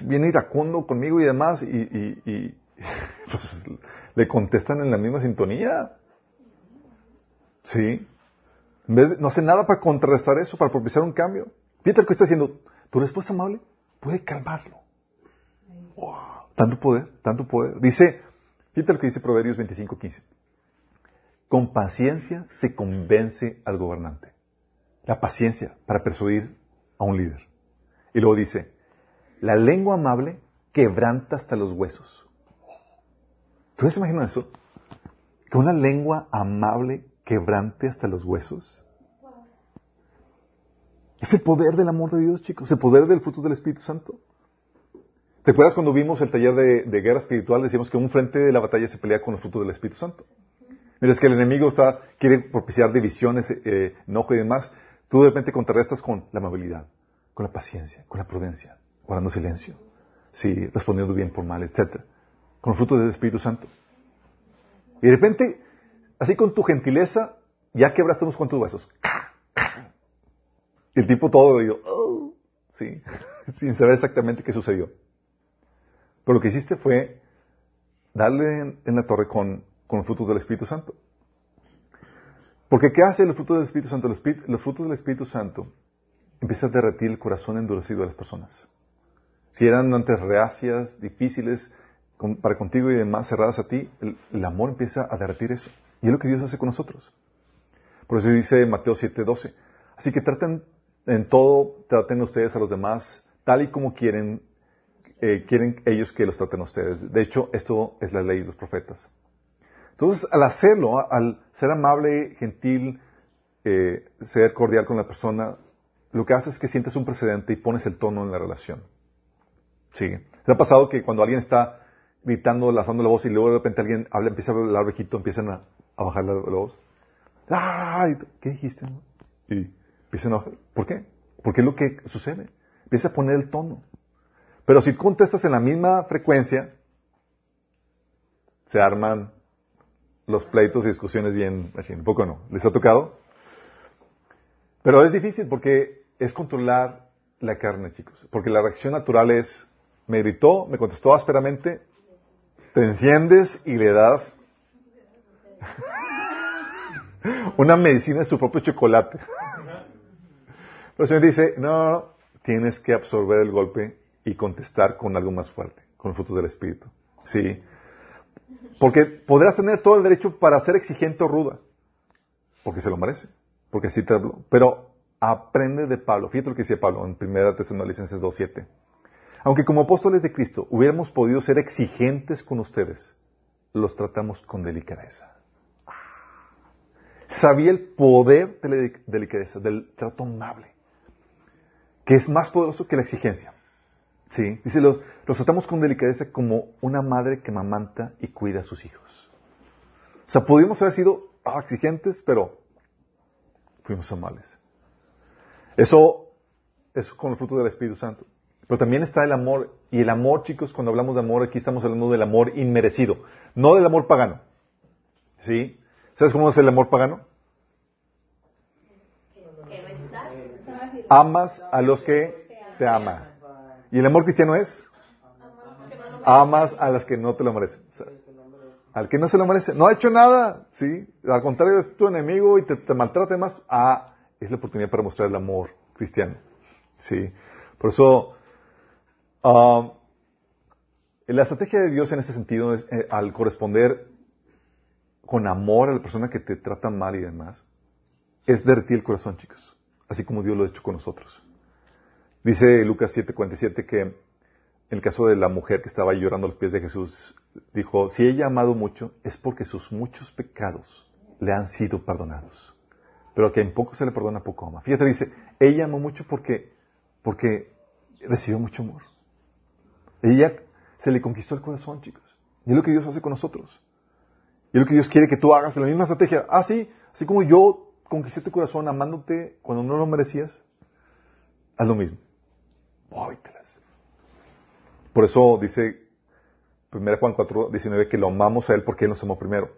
bien iracundo conmigo y demás, y, [laughs] pues, le contestan en la misma sintonía. ¿Sí? En vez no hace nada para contrarrestar eso, para propiciar un cambio. Fíjate lo que está haciendo. Tu respuesta amable puede calmarlo. Tanto poder, tanto poder. Dice, fíjate lo que dice Proverbios 25:15. Con paciencia se convence al gobernante. La paciencia para persuadir a un líder. Y luego dice, la lengua amable quebranta hasta los huesos. ¿Tú te imaginas eso? Que una lengua amable quebrante hasta los huesos. Es el poder del amor de Dios, chicos, el poder del fruto del Espíritu Santo. ¿Te acuerdas cuando vimos el taller de, guerra espiritual? Decíamos que un frente de la batalla se pelea con el fruto del Espíritu Santo. Mira, es que el enemigo está, quiere propiciar divisiones, eh, enojo y demás. Tú de repente contrarrestas con la amabilidad, con la paciencia, con la prudencia, guardando silencio, sí, respondiendo bien por mal, etc. Con los frutos del Espíritu Santo. Y de repente, así con tu gentileza, ya quebraste unos cuantos huesos. Y el tipo todo dijo, oh, sí, [laughs] sin saber exactamente qué sucedió. Pero lo que hiciste fue darle en, la torre con, con, los frutos del Espíritu Santo. Porque ¿qué hace el fruto del Espíritu Santo? Los, los frutos del Espíritu Santo empiezan a derretir el corazón endurecido de las personas. Si eran antes reacias, difíciles para contigo y demás, cerradas a ti, el, el, amor empieza a derretir eso. Y es lo que Dios hace con nosotros. Por eso dice Mateo 7:12. Así que traten en todo, traten ustedes a los demás tal y como quieren eh, quieren ellos que los traten a ustedes. De hecho, esto es la ley de los profetas. Entonces, al hacerlo, al ser amable, gentil, eh, ser cordial con la persona, lo que hace es que sientes un precedente y pones el tono en la relación. Sí. ¿Te ha pasado que cuando alguien está gritando, lanzando la voz y luego de repente alguien habla, empieza a hablar bajito, empiezan a, bajar la, voz? ¡Ay! ¿Qué dijiste? Y empiezan a ¿Por qué? Porque es lo que sucede. Empieza a poner el tono. Pero si contestas en la misma frecuencia, se arman los pleitos y discusiones bien, así, un poco no. ¿Les ha tocado? Pero es difícil porque es controlar la carne, chicos. Porque la reacción natural es, me gritó, me contestó ásperamente, te enciendes y le das [laughs] una medicina de su propio chocolate. [laughs] Pero el Señor dice, no, tienes que absorber el golpe y contestar con algo más fuerte, con los frutos del Espíritu. Sí. Porque podrás tener todo el derecho para ser exigente o ruda, porque se lo merece, porque así te habló. Pero aprende de Pablo. Fíjate lo que decía Pablo en 1 Tesalonicenses 2.7. Aunque como apóstoles de Cristo hubiéramos podido ser exigentes con ustedes, los tratamos con delicadeza. Sabía el poder de la delicadeza, del trato amable, que es más poderoso que la exigencia. Sí, dice, los, tratamos con delicadeza como una madre que mamanta y cuida a sus hijos. O sea, pudimos haber sido ah, exigentes, pero fuimos amables. Eso es con el fruto del Espíritu Santo. Pero también está el amor. Y el amor, chicos, cuando hablamos de amor, aquí estamos hablando del amor inmerecido, no del amor pagano. ¿Sí? ¿Sabes cómo es el amor pagano? Amas a los que te aman. ¿Y el amor cristiano es? Amas a las que no te lo merecen. al que no se lo merece. No ha hecho nada, ¿sí? Al contrario, es tu enemigo y te, maltrata más. Ah, es la oportunidad para mostrar el amor cristiano. ¿Sí? Por eso, um, la estrategia de Dios en ese sentido es, eh, al corresponder con amor a la persona que te trata mal y demás, es derretir el corazón, chicos. Así como Dios lo ha hecho con nosotros. Dice Lucas 7:47 que en el caso de la mujer que estaba llorando a los pies de Jesús, dijo, si ella ha amado mucho es porque sus muchos pecados le han sido perdonados. Pero que en poco se le perdona, poco ama. Fíjate, dice, ella amó mucho porque, porque recibió mucho amor. Ella se le conquistó el corazón, chicos. Y es lo que Dios hace con nosotros. Y es lo que Dios quiere que tú hagas. La misma estrategia. Ah, sí, así como yo conquisté tu corazón amándote cuando no lo merecías, haz lo mismo. Por eso dice 1 Juan 4, 19 que lo amamos a Él porque Él nos amó primero.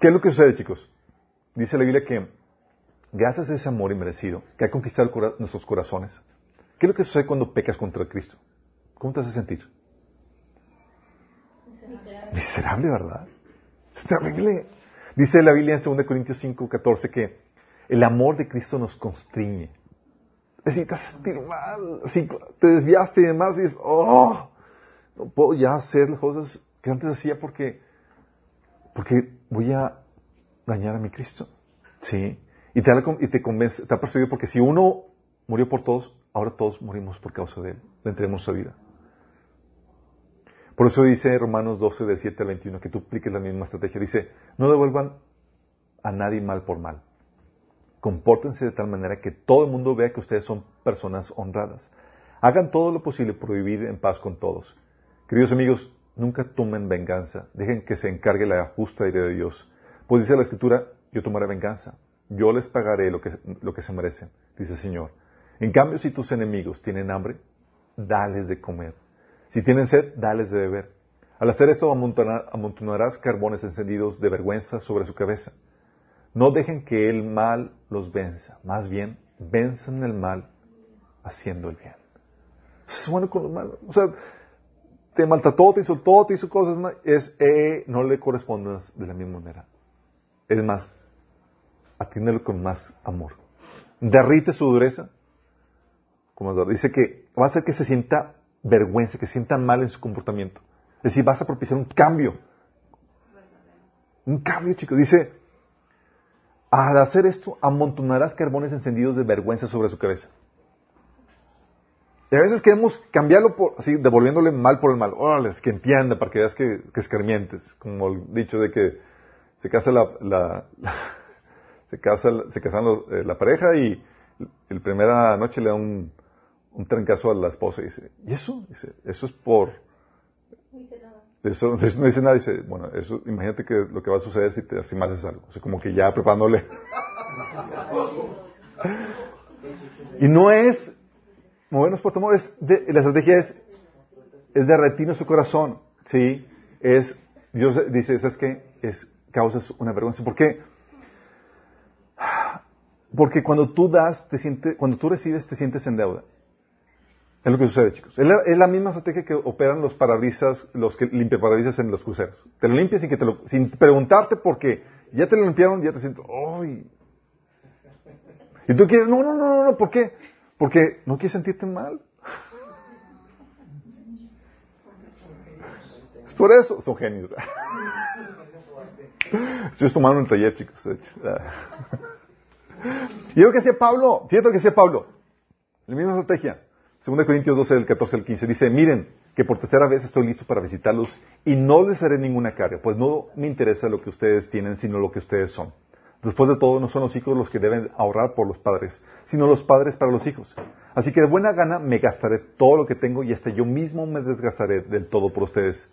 ¿Qué es lo que sucede, chicos? Dice la Biblia que gracias a ese amor inmerecido que ha conquistado nuestros corazones, ¿qué es lo que sucede cuando pecas contra Cristo? ¿Cómo te hace sentir? Miserable, Miserable ¿verdad? Es terrible. Dice la Biblia en 2 Corintios 5, 14 que el amor de Cristo nos constriñe necesitas sentir mal, si te desviaste y demás y dices, oh, no puedo ya hacer las cosas que antes hacía porque, porque voy a dañar a mi Cristo. Sí. Y te, y te convence, te ha perseguido porque si uno murió por todos, ahora todos morimos por causa de él. Le entregamos su vida. Por eso dice Romanos 12, del 7 al 21, que tú apliques la misma estrategia. Dice, no devuelvan a nadie mal por mal compórtense de tal manera que todo el mundo vea que ustedes son personas honradas. Hagan todo lo posible por vivir en paz con todos. Queridos amigos, nunca tomen venganza. Dejen que se encargue la justa ira de Dios. Pues dice la Escritura, yo tomaré venganza. yo les pagaré lo que, lo que se merecen, dice el Señor. En cambio, si tus enemigos tienen hambre, dales de comer. Si tienen sed, dales de beber. Al hacer esto, amontonarás carbones encendidos de vergüenza sobre su cabeza. No dejen que el mal los venza, más bien, venzan el mal haciendo el bien. Es bueno con lo malo. O sea, te maltrató, te todo, te hizo cosas, es, eh, no le correspondas de la misma manera. Es más, atiéndelo con más amor. Derrite su dureza. Como dice que va a hacer que se sienta vergüenza, que se sienta mal en su comportamiento. Es decir, vas a propiciar un cambio. Un cambio, chicos. Dice, al hacer esto, amontonarás carbones encendidos de vergüenza sobre su cabeza. Y a veces queremos cambiarlo por, así, devolviéndole mal por el mal. Órale, que entienda para que veas que, que escarmientes. Como el dicho de que se casa la, [laughs] se casa, se eh, la pareja y la primera noche le da un, un trancazo a la esposa y dice, ¿y eso? Dice, eso es por... Nada. Eso, [laughs] no dice nada, dice, bueno, eso, imagínate que lo que va a suceder si, te, si haces algo. O sea, como que ya preparándole. [laughs] y no es movernos por temor, es de, la estrategia es, es derretir su corazón, ¿sí? Es, Dios dice, ¿sabes qué? Es, causas una vergüenza. ¿Por qué? Porque cuando tú das, te sientes, cuando tú recibes, te sientes en deuda. Es lo que sucede, chicos. Es la, misma estrategia que operan los parabrisas, los que limpian parabrisas en los cruceros. Te lo limpias sin, que te sin preguntarte por qué. Ya te lo limpiaron, ya te sientes, ¡ay! Y tú quieres, no, no, no, no, no, ¿por qué? Porque no quieres sentirte mal. Es por eso, son genios. Estoy tomando un taller, chicos, de hecho. Y lo que hacía Pablo, fíjate lo que hacía Pablo. La misma estrategia. 2 Corintios 12, del 14 al 15. Dice, miren, que por tercera vez estoy listo para visitarlos y no les haré ninguna carga, pues no me interesa lo que ustedes tienen, sino lo que ustedes son. Después de todo, no son los hijos los que deben ahorrar por los padres, sino los padres para los hijos. Así que de buena gana me gastaré todo lo que tengo y hasta yo mismo me desgastaré del todo por ustedes.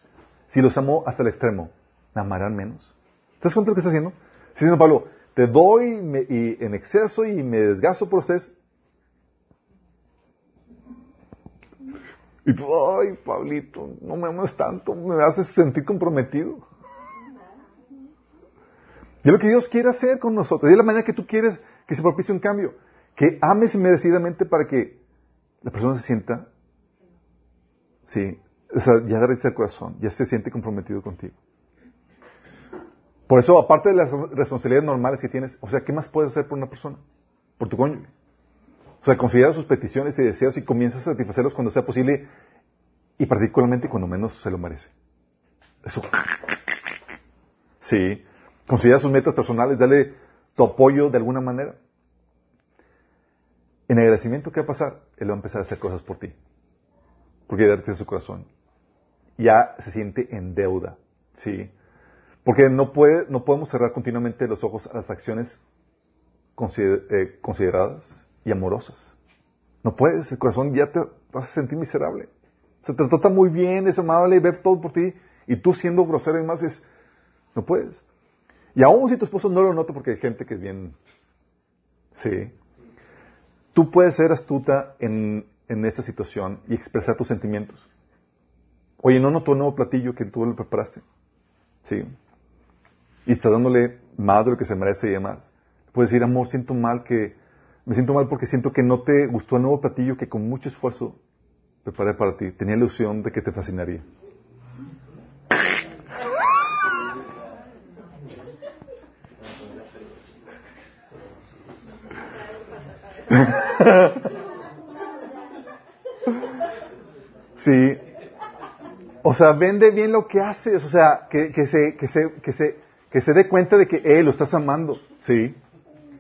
Si los amo hasta el extremo, ¿me amarán menos? ¿Te das de lo que está haciendo? Está Pablo, te doy en exceso y me desgasto por ustedes. Y tú, ay, Pablito, no me amas tanto, me haces sentir comprometido. Y es lo que Dios quiere hacer con nosotros. Y es la manera que tú quieres que se propicie un cambio. Que ames inmerecidamente para que la persona se sienta, sí, o sea, ya derrite el corazón, ya se siente comprometido contigo. Por eso, aparte de las responsabilidades normales que tienes, o sea, ¿qué más puedes hacer por una persona? Por tu cónyuge. O sea, considera sus peticiones y deseos y comienzas a satisfacerlos cuando sea posible y particularmente cuando menos se lo merece. Eso. Sí. Considera sus metas personales, dale tu apoyo de alguna manera. En agradecimiento, ¿qué va a pasar? Él va a empezar a hacer cosas por ti. Porque darte su corazón. Ya se siente en deuda. Sí. Porque no, puede, no podemos cerrar continuamente los ojos a las acciones eh, consideradas y amorosas. No puedes, el corazón ya te vas a sentir miserable. Se te trata muy bien, es amable, ve todo por ti, y tú siendo grosero y más es, no puedes. Y aún si tu esposo no lo nota porque hay gente que es bien, sí, tú puedes ser astuta en, en esta situación y expresar tus sentimientos. Oye, no noto un nuevo platillo que tú le preparaste. Sí. Y estás dándole más de lo que se merece y demás. Puedes decir, amor, siento mal que, me siento mal porque siento que no te gustó el nuevo platillo que con mucho esfuerzo preparé para ti. Tenía ilusión de que te fascinaría. sí. O sea, vende bien lo que haces. O sea, que, que, se, que, se, que, se, que se dé cuenta de que, eh, lo estás amando. Sí.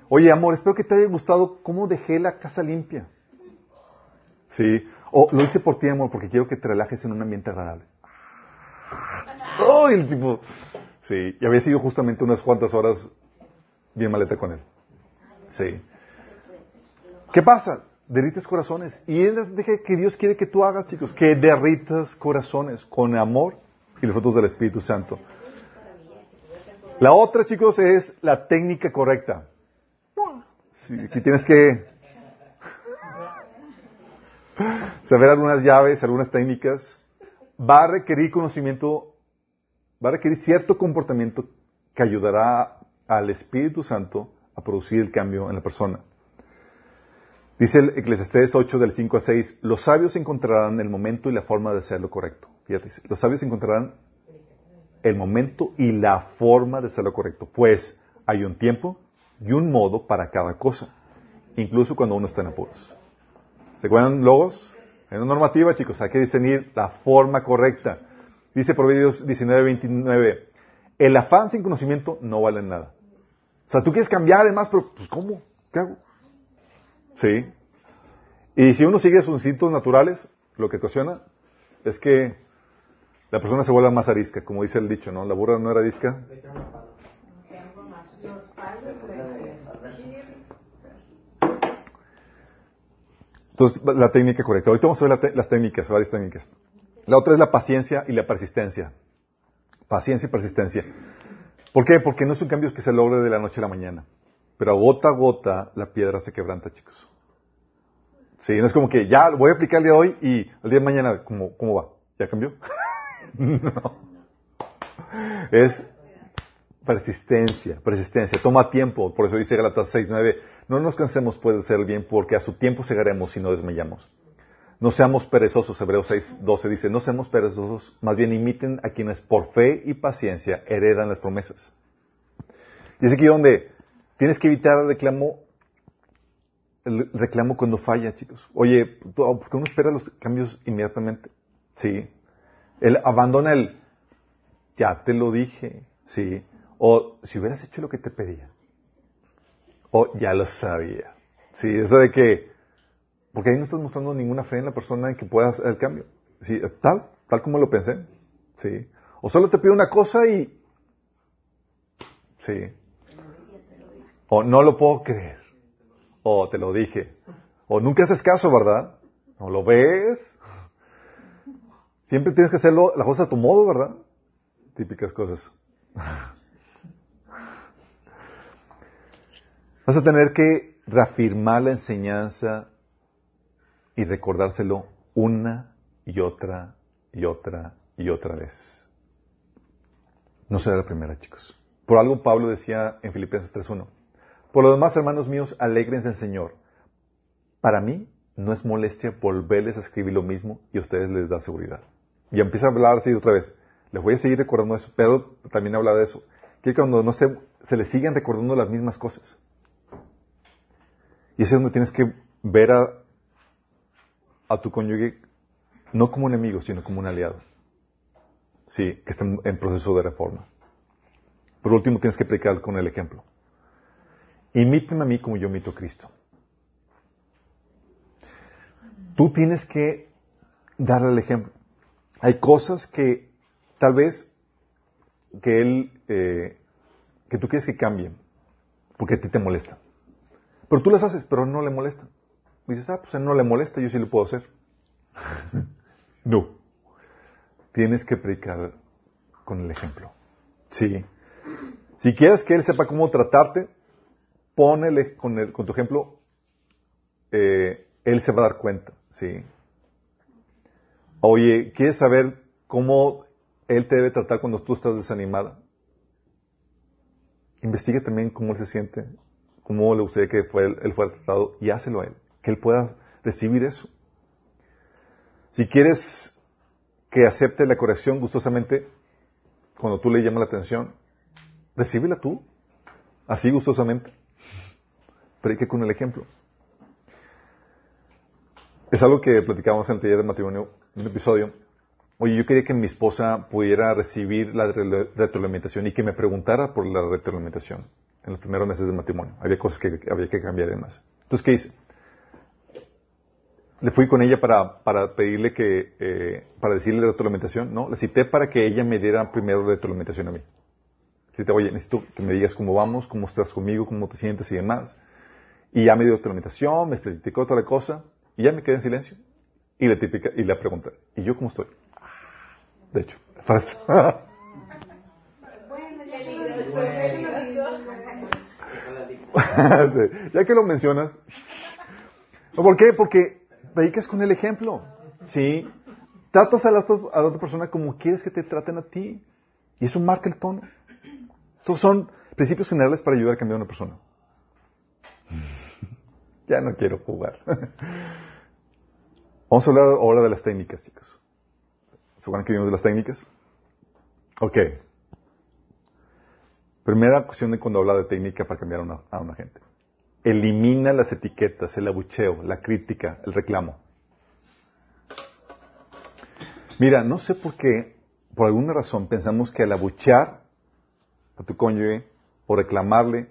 Oye, amor, espero que te haya gustado cómo dejé la casa limpia. Sí. O lo hice por ti, amor, porque quiero que te relajes en un ambiente agradable. ¡Oh! el tipo. Sí. Y había sido justamente unas cuantas horas bien maleta con él. Sí. ¿Qué pasa? Derrites corazones. Y es la que Dios quiere que tú hagas, chicos. Que derritas corazones con amor y los frutos del Espíritu Santo. La otra, chicos, es la técnica correcta. Sí, aquí tienes que saber algunas llaves, algunas técnicas. Va a requerir conocimiento, va a requerir cierto comportamiento que ayudará al Espíritu Santo a producir el cambio en la persona. Dice el Eclesiastés 8 del 5 al 6, los sabios encontrarán el momento y la forma de hacer lo correcto. Fíjate, los sabios encontrarán el momento y la forma de hacer lo correcto, pues hay un tiempo y un modo para cada cosa, incluso cuando uno está en apuros. ¿Se acuerdan logos? En una normativa, chicos, hay que discernir la forma correcta. Dice Proverbios 19, 29, el afán sin conocimiento no vale nada. O sea, tú quieres cambiar además, pero pues ¿cómo? ¿Qué hago? Sí. Y si uno sigue sus instintos naturales, lo que ocasiona es que la persona se vuelve más arisca, como dice el dicho, ¿no? La burra no era arisca. Entonces, la técnica correcta. Ahorita vamos a ver las técnicas, varias técnicas. La otra es la paciencia y la persistencia. Paciencia y persistencia. ¿Por qué? Porque no es un cambio que se logre de la noche a la mañana. Pero gota a gota la piedra se quebranta, chicos. Sí, no es como que ya voy a aplicar el día de hoy y el día de mañana, ¿cómo, cómo va? ¿Ya cambió? [laughs] no. Es persistencia, persistencia. Toma tiempo. Por eso dice Galatas 6.9, no nos cansemos pues de hacer el bien porque a su tiempo segaremos si no desmayamos. No seamos perezosos, Hebreos 6.12 dice, no seamos perezosos, más bien imiten a quienes por fe y paciencia heredan las promesas. Y es aquí donde tienes que evitar el reclamo, el reclamo cuando falla, chicos. Oye, ¿por qué uno espera los cambios inmediatamente? Sí. Él abandona el, ya te lo dije, sí. O si hubieras hecho lo que te pedía. O ya lo sabía. Sí, eso de que, porque ahí no estás mostrando ninguna fe en la persona en que pueda hacer el cambio. Sí, tal, tal como lo pensé. Sí. O solo te pido una cosa y, sí. O no lo puedo creer. O te lo dije. O nunca haces caso, ¿verdad? ¿No lo ves? Siempre tienes que hacerlo la cosa a tu modo, ¿verdad? Típicas cosas. [laughs] Vas a tener que reafirmar la enseñanza y recordárselo una y otra y otra y otra vez. No será la primera, chicos. Por algo Pablo decía en Filipenses 3.1, por lo demás, hermanos míos, alegrense en Señor. Para mí no es molestia volverles a escribir lo mismo y a ustedes les da seguridad. Y empieza a hablar así otra vez. Les voy a seguir recordando eso, pero también habla de eso. Que cuando no se, se les siguen recordando las mismas cosas. Y ese es donde tienes que ver a, a tu cónyuge no como un enemigo, sino como un aliado. Sí, que está en proceso de reforma. Por último, tienes que predicar con el ejemplo. Imíteme a mí como yo imito a Cristo. Tú tienes que darle el ejemplo. Hay cosas que tal vez que él, eh, que tú quieres que cambien, porque a ti te molestan. Pero tú las haces, pero no le molestan. dices, ah, pues a él no le molesta, yo sí lo puedo hacer. [laughs] no. Tienes que predicar con el ejemplo. Sí. Si quieres que él sepa cómo tratarte, ponele con, el, con tu ejemplo, eh, él se va a dar cuenta. Sí. Oye, ¿quieres saber cómo él te debe tratar cuando tú estás desanimada? Investiga también cómo él se siente, cómo le gustaría que él fuera tratado y hácelo a él, que él pueda recibir eso. Si quieres que acepte la corrección gustosamente, cuando tú le llamas la atención, recíbela tú, así gustosamente. Predique con el ejemplo. Es algo que platicábamos en el taller de matrimonio, en un episodio. Oye, yo quería que mi esposa pudiera recibir la retroalimentación y que me preguntara por la retroalimentación en los primeros meses de matrimonio. Había cosas que había que cambiar y demás. Entonces, ¿qué hice? Le fui con ella para, para pedirle que, eh, para decirle la retroalimentación, ¿no? La cité para que ella me diera primero retroalimentación a mí. Cité, oye, necesito que me digas cómo vamos, cómo estás conmigo, cómo te sientes y demás. Y ya me dio retroalimentación, me explicó otra cosa, y ya me quedé en silencio. Y le, típica, y le pregunté, ¿y yo cómo estoy? De hecho, [laughs] [laughs] ya que lo mencionas. ¿Por qué? Porque predicas con el ejemplo. ¿Sí? Tratas a la, a la otra persona como quieres que te traten a ti. Y eso marca el tono. Estos son principios generales para ayudar a cambiar a una persona. [laughs] ya no quiero jugar. [laughs] Vamos a hablar ahora de las técnicas, chicos. ¿Se que vimos de las técnicas? Ok. Primera cuestión de cuando habla de técnica para cambiar a una, gente. Elimina las etiquetas, el abucheo, la crítica, el reclamo. Mira, no sé por qué, por alguna razón, pensamos que al abuchear a tu cónyuge o reclamarle,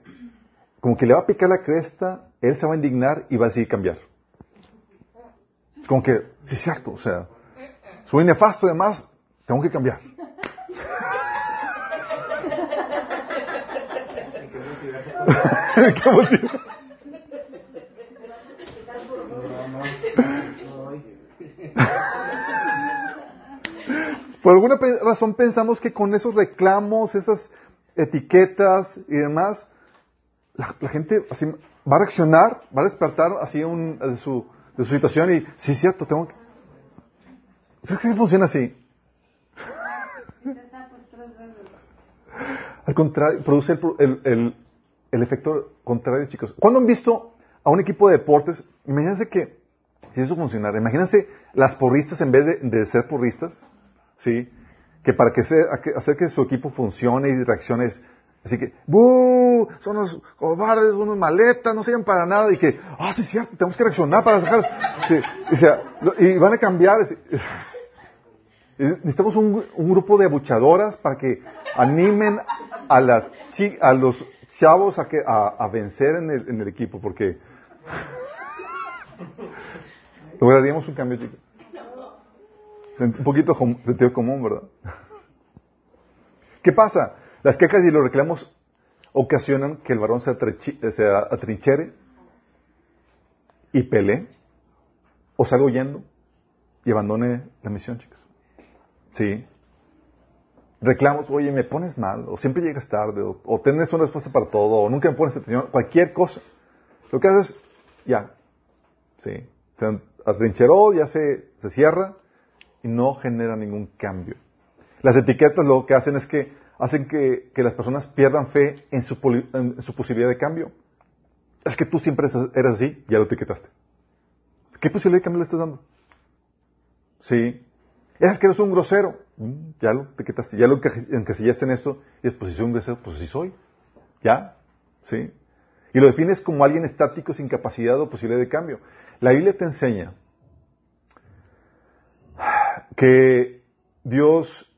como que le va a picar la cresta, él se va a indignar y va a decidir cambiar. Como que, sí es cierto, o sea, soy nefasto y además tengo que cambiar. [laughs] ¿Qué motivo? Por alguna razón pensamos que con esos reclamos, esas etiquetas y demás, la, la gente así va a reaccionar, va a despertar así un- de, su, de su situación y, sí, es cierto, tengo que... ¿Sabes que funciona así? Al contrario, produce el, el- el- el efecto contrario, chicos. ¿Cuándo han visto a un equipo de deportes? Imagínense que, si eso funcionara, imagínense las porristas en vez de, ser porristas, ¿sí? Que para que hacer que su equipo funcione y reaccione es, así que, ¡buh! Son unos cobardes, unos maletas, no sirven para nada, y que, ¡ah, sí es cierto! Tenemos que reaccionar para dejar, y, van a cambiar, y [laughs] Necesitamos un, grupo de abuchadoras para que animen a las a los chavos a, que, a, vencer en el, en el equipo, porque [laughs] lograríamos un cambio, chicos. Un poquito sentido común, ¿verdad? [laughs] ¿Qué pasa? Las quejas y los reclamos ocasionan que el varón se, se atrinchere y pelee, o salga huyendo y abandone la misión, chicos. Sí. Reclamos, oye, me pones mal, o siempre llegas tarde, o, tienes una respuesta para todo, o nunca me pones atención, cualquier cosa. Lo que haces, ya. Sí. Se atrincheró, ya se, se cierra y no genera ningún cambio. Las etiquetas lo que hacen es que hacen que, que las personas pierdan fe en su, en su posibilidad de cambio. Es que tú siempre eres así, ya lo etiquetaste. ¿Qué posibilidad de cambio le estás dando? Sí. Es que eres un grosero. Mm, Ya lo etiquetaste, ya lo encasillaste en esto. Y después, si soy un grosero, pues sí soy. ¿Ya? Sí. Y lo defines como alguien estático sin capacidad o posibilidad de cambio. La Biblia te enseña que Dios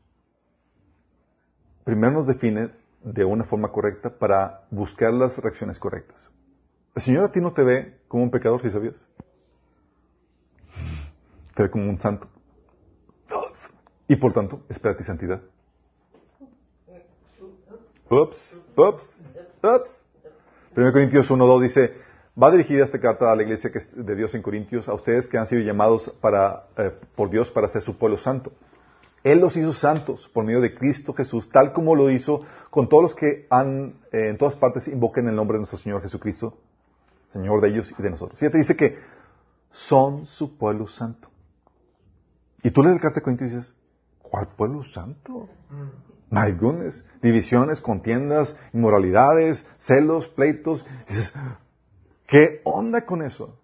primero nos define de una forma correcta para buscar las reacciones correctas. El Señor a ti no te ve como un pecador, si sabías. Te ve como un santo. Y por tanto, espera ti santidad. Ups, ups, ups. 1 Corintios 1.2 dice, va dirigida esta carta a la iglesia de Dios en Corintios, a ustedes que han sido llamados eh, por Dios para ser su pueblo santo. Él los hizo santos por medio de Cristo Jesús, tal como lo hizo con todos los que han, eh, en todas partes invoquen el nombre de nuestro Señor Jesucristo, Señor de ellos y de nosotros. Fíjate, dice que son su pueblo santo. Y tú lees el carta de Corintios y dices, ¿cuál pueblo santo? Divisiones, contiendas, inmoralidades, celos, pleitos. ¿qué onda con eso?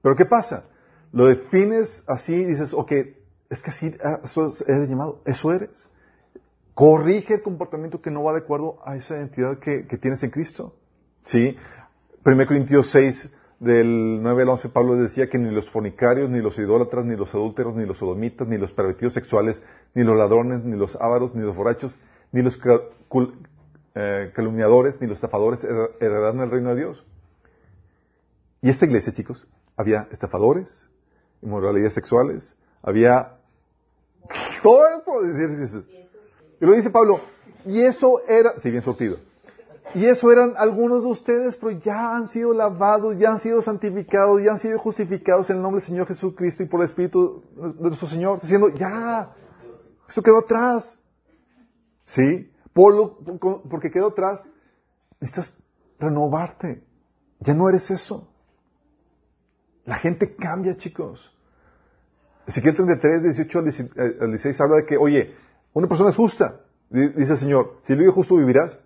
Pero ¿qué pasa? Lo defines así y dices, ok, es que así ah, eres llamado, eso eres. Corrige el comportamiento que no va de acuerdo a esa identidad que, que tienes en Cristo. ¿Sí? 1 Corintios 6, del 9 al 11, Pablo decía que ni los fornicarios, ni los idólatras, ni los adúlteros, ni los sodomitas, ni los pervertidos sexuales, ni los ladrones, ni los ávaros, ni los borrachos, ni los eh, calumniadores, ni los estafadores her- heredarán el reino de Dios. Y esta iglesia, chicos, había estafadores, inmoralidades sexuales, había todo esto. Y lo dice Pablo, y eso era, si bien sortido, y eso eran algunos de ustedes, pero ya han sido lavados, ya han sido santificados, ya han sido justificados en el nombre del Señor Jesucristo y por el Espíritu de nuestro Señor, diciendo, ya, eso quedó atrás. ¿Sí? Por lo- por- porque quedó atrás, necesitas renovarte. Ya no eres eso. La gente cambia, chicos. Ezequiel 33, 18 al 16 habla de que, oye, una persona es justa. Dice el Señor, si vive justo vivirás,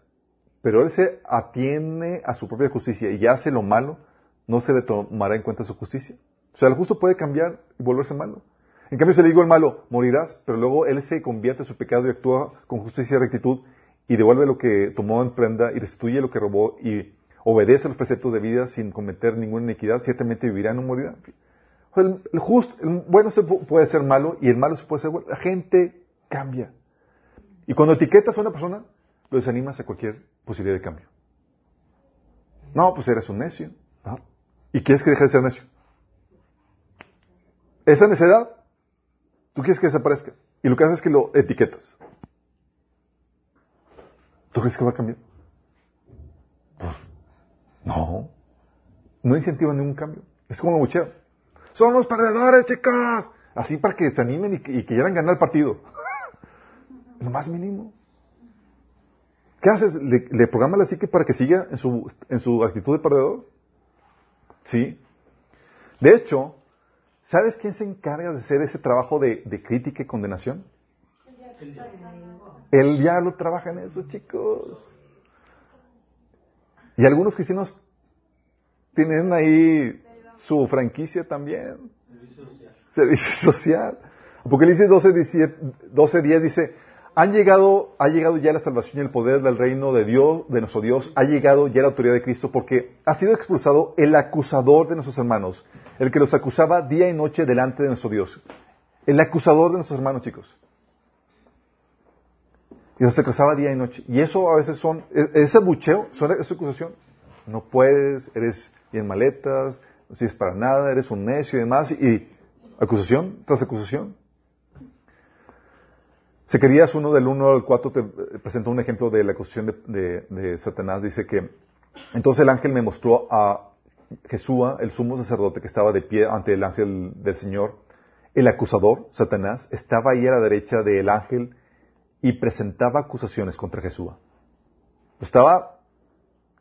pero él se atiene a su propia justicia y hace lo malo, no se le tomará en cuenta su justicia. O sea, el justo puede cambiar y volverse malo. En cambio, si le digo al malo, morirás, pero luego él se convierte en su pecado y actúa con justicia y rectitud y devuelve lo que tomó en prenda y restituye lo que robó y obedece los preceptos de vida sin cometer ninguna iniquidad, ciertamente vivirá, no morirá. El, justo, el bueno se puede ser malo y el malo se puede ser bueno. La gente cambia. Y cuando etiquetas a una persona, lo desanimas a cualquier posibilidad de cambio. No, pues eres un necio. ¿Y quieres que deje de ser necio? Esa necedad, tú quieres que desaparezca. Y lo que haces es que lo etiquetas. ¿Tú crees que va a cambiar? Pues, no. No incentiva ningún cambio. Es como bucheo. Son los perdedores, chicas. Así para que se animen y que, quieran ganar el partido. [laughs] Lo más mínimo. ¿Qué haces? ¿Le, le programas la psique para que siga en su, en su actitud de perdedor? ¿Sí? De hecho, ¿sabes quién se encarga de hacer ese trabajo de, de crítica y condenación? El diablo trabaja en eso, chicos. Y algunos cristianos tienen ahí su franquicia también. Servicio social. Servicio social. Apocalipsis 12, 12, 10 dice, han llegado, ha llegado ya la salvación y el poder del reino de Dios, de nuestro Dios, ha llegado ya la autoridad de Cristo porque ha sido expulsado el acusador de nuestros hermanos, el que los acusaba día y noche delante de nuestro Dios. El acusador de nuestros hermanos, chicos. Y los acusaba día y noche. Y eso a veces son, e, ese bucheo, esa acusación. No puedes, eres bien maletas, no sirves para nada, eres un necio y demás. Y acusación tras acusación. Zacarías 1 del 1 al 4 te presenta un ejemplo de la acusación de, Satanás. Dice que entonces el ángel me mostró a Jesús, el sumo sacerdote que estaba de pie ante el ángel del Señor. El acusador, Satanás, estaba ahí a la derecha del ángel y presentaba acusaciones contra Jesús. Estaba,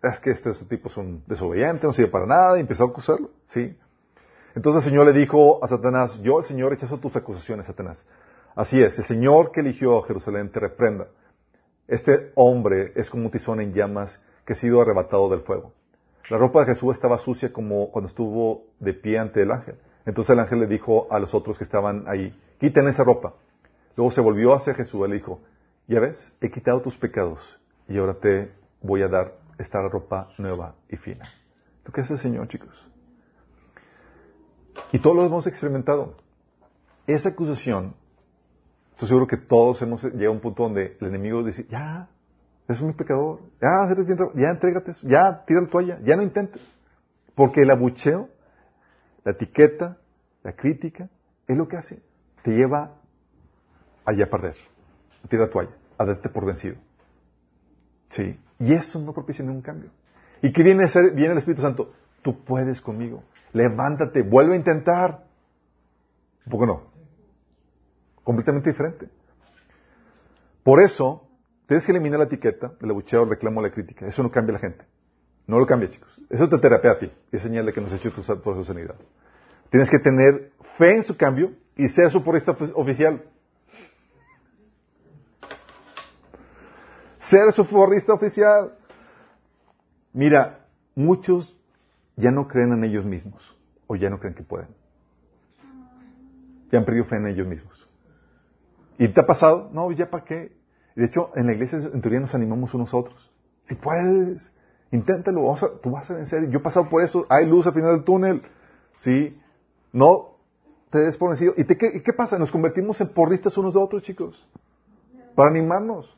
es que este tipo es un desobediente, no sirve para nada, y empezó a acusarlo, ¿sí? Entonces el Señor le dijo a Satanás, yo el Señor rechazo tus acusaciones, Satanás. Así es, el Señor que eligió a Jerusalén te reprenda. Este hombre es como un tizón en llamas que ha sido arrebatado del fuego. La ropa de Jesús estaba sucia como cuando estuvo de pie ante el ángel. Entonces el ángel le dijo a los otros que estaban ahí, quiten esa ropa. Luego se volvió hacia Jesús y le dijo, ya ves, he quitado tus pecados y ahora te voy a dar esta ropa nueva y fina. ¿Lo que hace el Señor, chicos? Y todos lo hemos experimentado. Esa acusación Estoy seguro que todos hemos llegado a un punto donde el enemigo dice, ya, es un pecador, ya, ya entrégate, ya, tira la toalla, ya no intentes. Porque el abucheo, la etiqueta, la crítica, es lo que hace. Te lleva allá a perder, a tirar la toalla, a darte por vencido. Sí. Y eso no propicia ningún cambio. ¿Y qué viene a ser? Viene el Espíritu Santo. Tú puedes conmigo. Levántate, vuelve a intentar. ¿Un poco no? Completamente diferente. Por eso, tienes que eliminar la etiqueta, el abucheo, el reclamo, la crítica. Eso no cambia a la gente. No lo cambia, chicos. Eso te terapea a ti. Es señal de que nos ha hecho por su sanidad. Tienes que tener fe en su cambio y ser su porrista oficial. Ser su porrista oficial. Mira, muchos ya no creen en ellos mismos o ya no creen que pueden. Ya han perdido fe en ellos mismos. ¿Y te ha pasado? No, ya para qué. De hecho, en la iglesia en teoría nos animamos unos a otros. Si puedes, inténtalo, tú vas a vencer. Yo he pasado por eso, hay luz al final del túnel. Sí, no te des. ¿Y, qué, pasa? Nos convertimos en porristas unos de otros, chicos. Para animarnos.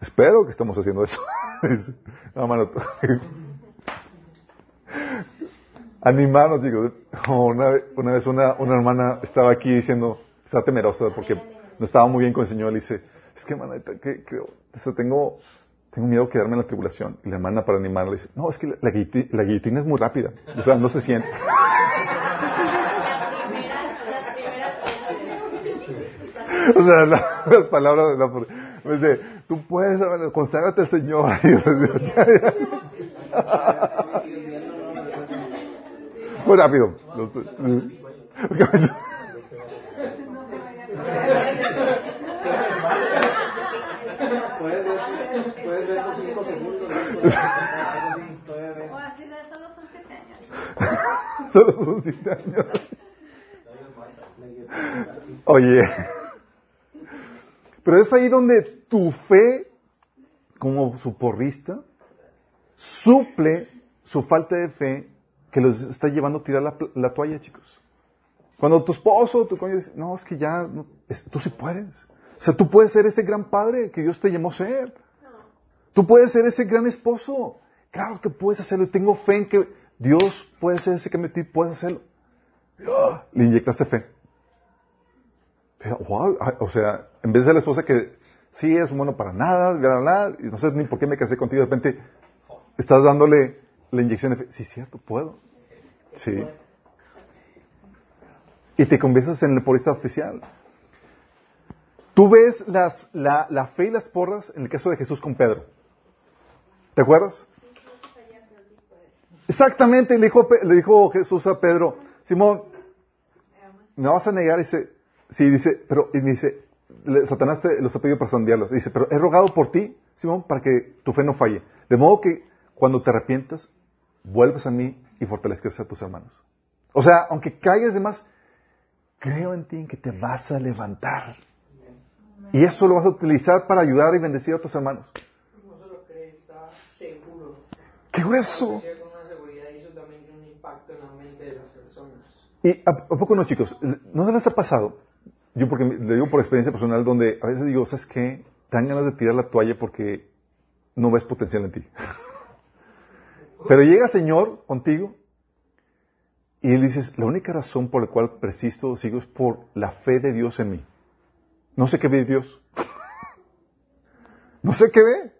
Espero que estemos haciendo eso. [laughs] [laughs] Animarnos, chicos. Una, vez una hermana estaba aquí diciendo, está temerosa porque no estaba muy bien con el Señor. Le dice, es que, hermana, que, tengo, tengo miedo de quedarme en la tribulación. Y la hermana, para animarla, le dice, no, es que la, la, guillotina, es muy rápida. O sea, no se siente. [laughs] o sea, las palabras de la... Me dice, tú puedes, conságrate al Señor. [laughs] Muy rápido. Los- [laughs]
Puedes ver, puedes ver por 5 segundos. Puedes ver.
O así de solo son siete años. [laughs]
Solo son siete años. Oye. Pero es ahí donde tu fe, como su porrista, suple su falta de fe que los está llevando a tirar la, la toalla, chicos. Cuando tu esposo o tu cónyuge dice, no, es que ya, no, es- tú sí puedes. O sea, tú puedes ser ese gran padre que Dios te llamó a ser. Tú puedes ser ese gran esposo. Claro que puedes hacerlo. Tengo fe en que Dios puede ser ese que me ti, puedes hacerlo. ¡Ah! Le inyectaste fe. Wow, o sea, en vez de la esposa que sí es bueno para nada, bla, bla, y no sé ni por qué me casé contigo, de repente estás dándole la inyección de fe. Sí, cierto, puedo. Sí. Y te conviertes en el porista oficial. Tú ves las, la, fe y las porras en el caso de Jesús con Pedro. ¿Te acuerdas? Exactamente, le dijo, le dijo Jesús a Pedro, Simón, ¿me vas a negar? Dice, sí, dice, pero, y dice, Satanás te los ha pedido para sondearlos. Dice, pero he rogado por ti, Simón, para que tu fe no falle. De modo que cuando te arrepientas, vuelves a mí y fortalezcas a tus hermanos. O sea, aunque caigas de más, creo en ti en que te vas a levantar. Y eso lo vas a utilizar para ayudar y bendecir a tus hermanos.
No solo cree, está seguro.
¡Qué grueso!
Y
a, a poco no, chicos, ¿no les ha pasado? Yo porque me- le digo por experiencia personal donde a veces digo, ¿sabes qué? Te dan ganas de tirar la toalla porque no ves potencial en ti. [laughs] Pero llega el Señor contigo y él dices, la única razón por la cual persisto sigo es por la fe de Dios en mí. No sé qué ve Dios. [laughs] no sé qué ve.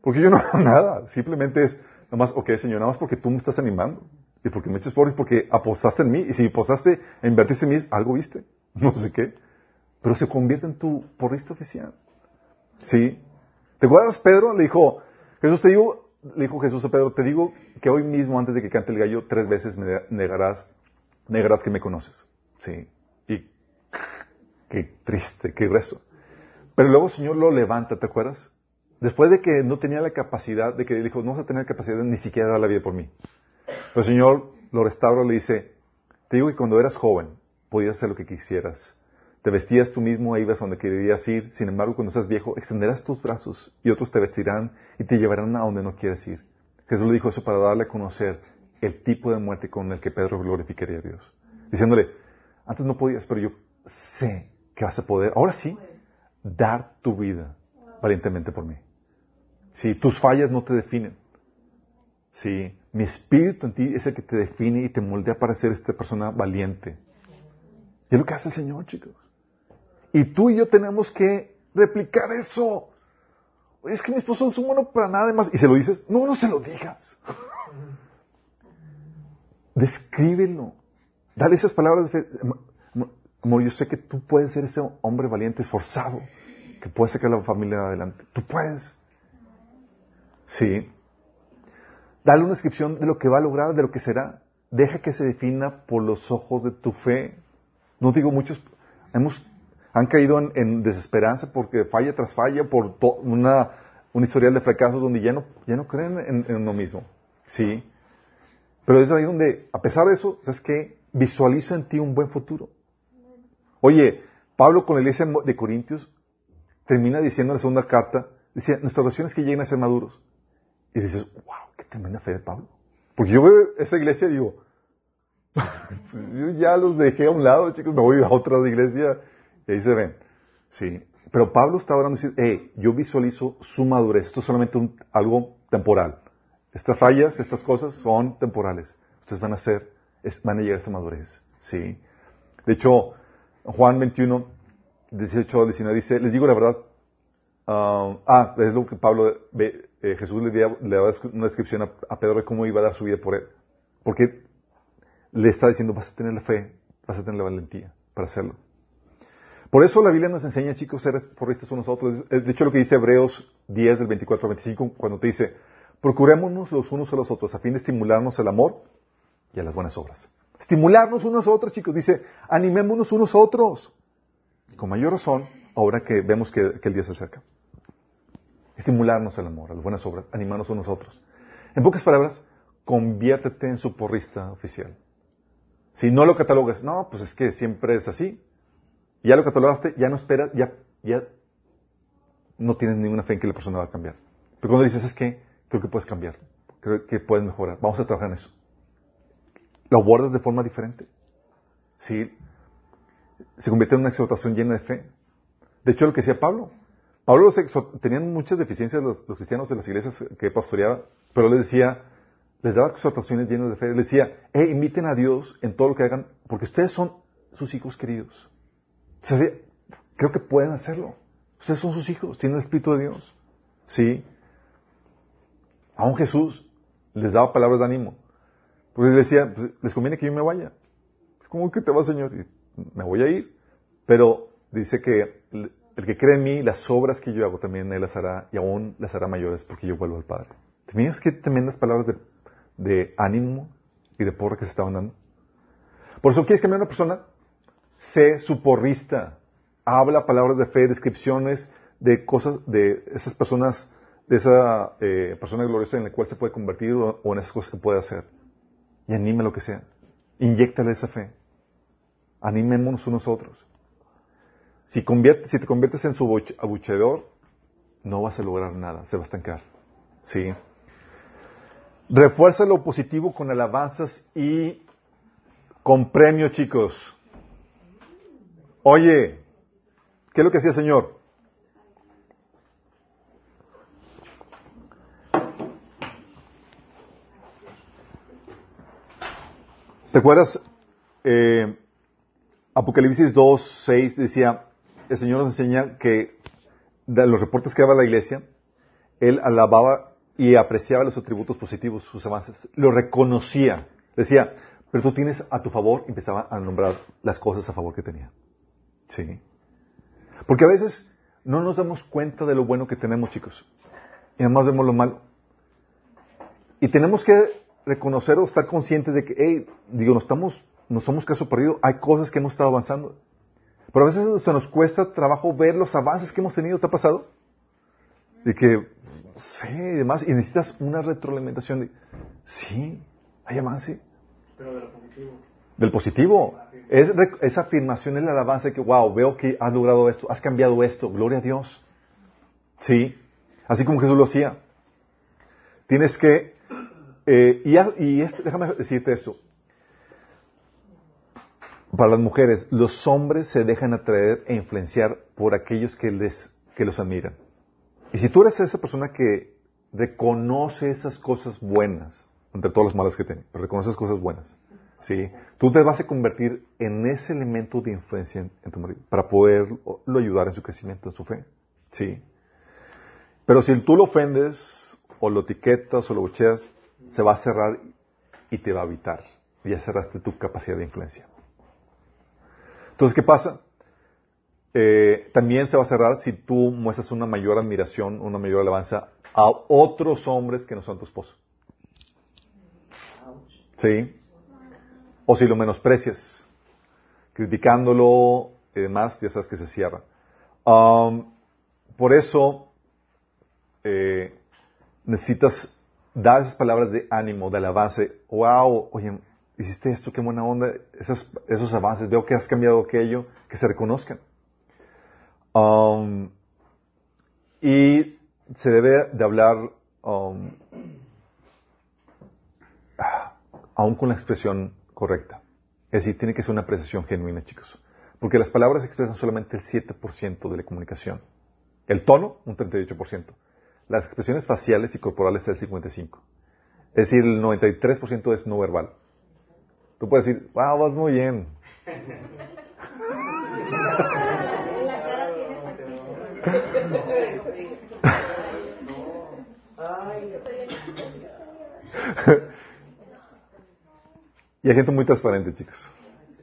Porque yo no hago nada. Simplemente es, nomás, ok, Señor, nada más porque tú me estás animando. Y porque me echas por porque apostaste en mí. Y si apostaste e invertiste en mí, algo viste. [laughs] No sé qué. Pero se convierte en tu porrista oficial. ¿Sí? ¿Te acuerdas, Pedro? Le dijo, Jesús te digo, le dijo Jesús a Pedro, te digo que hoy mismo, antes de que cante el gallo, tres veces me negarás, negarás que me conoces. ¿Sí? Qué triste, qué grueso. Pero luego el Señor lo levanta, ¿te acuerdas? Después de que no tenía la capacidad, de que dijo, no vas a tener capacidad ni siquiera dar la vida por mí. Pero el Señor lo restaura le dice, te digo que cuando eras joven, podías hacer lo que quisieras. Te vestías tú mismo e ibas donde querías ir. Sin embargo, cuando seas viejo, extenderás tus brazos y otros te vestirán y te llevarán a donde no quieres ir. Jesús le dijo eso para darle a conocer el tipo de muerte con el que Pedro glorificaría a Dios. Diciéndole, antes no podías, pero yo sé que vas a poder, ahora sí, dar tu vida valientemente por mí. Si tus fallas no te definen. Sí, mi espíritu en ti es el que te define y te moldea para ser esta persona valiente. Y es lo que hace el Señor, chicos. Y tú y yo tenemos que replicar eso. Es que mi esposo no es un bueno para nada más. Y se lo dices, no, no se lo digas. [laughs] Descríbelo. Dale esas palabras de fe. Am- Amor, yo sé que tú puedes ser ese hombre valiente, esforzado, que puede sacar a la familia adelante. Tú puedes. Sí. Dale una descripción de lo que va a lograr, de lo que será. Deja que se defina por los ojos de tu fe. No digo muchos, hemos, han caído en, desesperanza porque falla tras falla, por una, un historial de fracasos donde ya no, ya no creen en, en uno mismo. Sí. Pero es ahí donde, a pesar de eso, ¿sabes qué? Visualizo en ti un buen futuro. Oye, Pablo con la iglesia de Corintios termina diciendo en la segunda carta, decía, nuestras oraciones que lleguen a ser maduros. Y dices, wow, qué tremenda fe de Pablo. Porque yo veo esa iglesia y digo, [laughs] yo ya los dejé a un lado, chicos, me voy a otra iglesia y ahí se ven. Sí. Pero Pablo está orando y dice, hey, yo visualizo su madurez. Esto es solamente algo temporal. Estas fallas, estas cosas son temporales. Ustedes van a ser, van a llegar a esa madurez. Sí. De hecho, Juan 21, 18 al 19 dice, les digo la verdad, ah, ah, es lo que Pablo, ve, eh, Jesús le, le da una descripción a, a Pedro de cómo iba a dar su vida por él. Porque le está diciendo, vas a tener la fe, vas a tener la valentía para hacerlo. Por eso la Biblia nos enseña, chicos, ser porristas unos a otros. De hecho, lo que dice Hebreos 10, del 24 al 25, cuando te dice, Procurémonos los unos a los otros a fin de estimularnos al amor y a las buenas obras. Estimularnos unos a otros, chicos. Dice, animémonos unos a otros. Con mayor razón, ahora que vemos que, el día se acerca. Estimularnos al amor, a las buenas obras, animarnos unos a otros. En pocas palabras, conviértete en su porrista oficial. Si no lo catalogas, no, pues es que siempre es así. Ya lo catalogaste, ya no esperas, ya, ya no tienes ninguna fe en que la persona va a cambiar. Pero cuando dices, es que creo que puedes cambiar, creo que puedes mejorar, vamos a trabajar en eso. Lo abordas de forma diferente. Sí, se convierte en una exhortación llena de fe. De hecho, lo que decía Pablo. Pablo tenían muchas deficiencias los, los, cristianos de las iglesias que pastoreaba, pero les decía, les daba exhortaciones llenas de fe. Les decía, eh, inviten a Dios en todo lo que hagan, porque ustedes son sus hijos queridos. Creo que pueden hacerlo. Ustedes son sus hijos, tienen el Espíritu de Dios. Sí. Aún Jesús les daba palabras de ánimo. Porque les decía, pues, les conviene que yo me vaya. Es como que te va, Señor, y me voy a ir. Pero dice que el, que cree en mí, las obras que yo hago también Él las hará, y aún las hará mayores porque yo vuelvo al Padre. ¿Te miras qué tremendas palabras de, de ánimo y de porra que se estaban dando? Por eso quieres cambiar a una persona, sé su porrista. Habla palabras de fe, descripciones de cosas, de esas personas, de esa eh, persona gloriosa en la cual se puede convertir o, o, en esas cosas que puede hacer. Y anime lo que sea. Inyéctale esa fe. Animémonos unos a otros. Si, convierte, si te conviertes en su abucheador, no vas a lograr nada, se va a estancar. ¿Sí? Refuerza lo positivo con alabanzas y con premio, chicos. Oye, ¿qué es lo que hacía el Señor? ¿Te acuerdas? Eh, Apocalipsis 2, 6 decía, el Señor nos enseña que de los reportes que daba la iglesia, Él alababa y apreciaba los atributos positivos, sus avances, lo reconocía. Decía, pero tú tienes a tu favor, empezaba a nombrar las cosas a favor que tenía. Sí. Porque a veces no nos damos cuenta de lo bueno que tenemos, chicos. Y además vemos lo malo. Y tenemos que reconocer o estar conscientes de que, hey, digo, no estamos, no somos caso perdido, hay cosas que hemos estado avanzando. Pero a veces se nos cuesta trabajo ver los avances que hemos tenido. ¿Te ha pasado? De que, sí, y demás, y necesitas una retroalimentación de, sí, hay avance.
Pero de lo positivo.
Del positivo. Es, esa afirmación es el avance de que, wow, veo que has logrado esto, has cambiado esto, gloria a Dios. Sí, así como Jesús lo hacía. Tienes que, eh, y, déjame decirte esto, para las mujeres, los hombres se dejan atraer e influenciar por aquellos que, les, que los admiran. Y si tú eres esa persona que reconoce esas cosas buenas, entre todas las malas que tiene, pero reconoce esas cosas buenas, ¿sí? tú te vas a convertir en ese elemento de influencia en, en tu marido para poderlo ayudar en su crecimiento, en su fe. ¿sí? Pero si tú lo ofendes, o lo etiquetas, o lo bucheas, se va a cerrar y te va a evitar. Ya cerraste tu capacidad de influencia. Entonces, ¿qué pasa? Eh, también se va a cerrar si tú muestras una mayor admiración, una mayor alabanza a otros hombres que no son tu esposo. ¿Sí? O si lo menosprecias, criticándolo y demás, ya sabes que se cierra. Por eso eh, necesitas dar esas palabras de ánimo, de alabanza. Wow, oye, hiciste esto, qué buena onda, esos, esos avances, veo que has cambiado aquello, que se reconozcan. Um, y se debe de hablar um, aún con la expresión correcta. Es decir, tiene que ser una apreciación genuina, chicos. Porque las palabras expresan solamente el 7% de la comunicación. El tono, un 38%. Las expresiones faciales y corporales, el 55%. Es decir, el 93% es no verbal. Tú puedes decir, wow, vas muy bien.
La cara tiene
y hay gente muy transparente, chicos.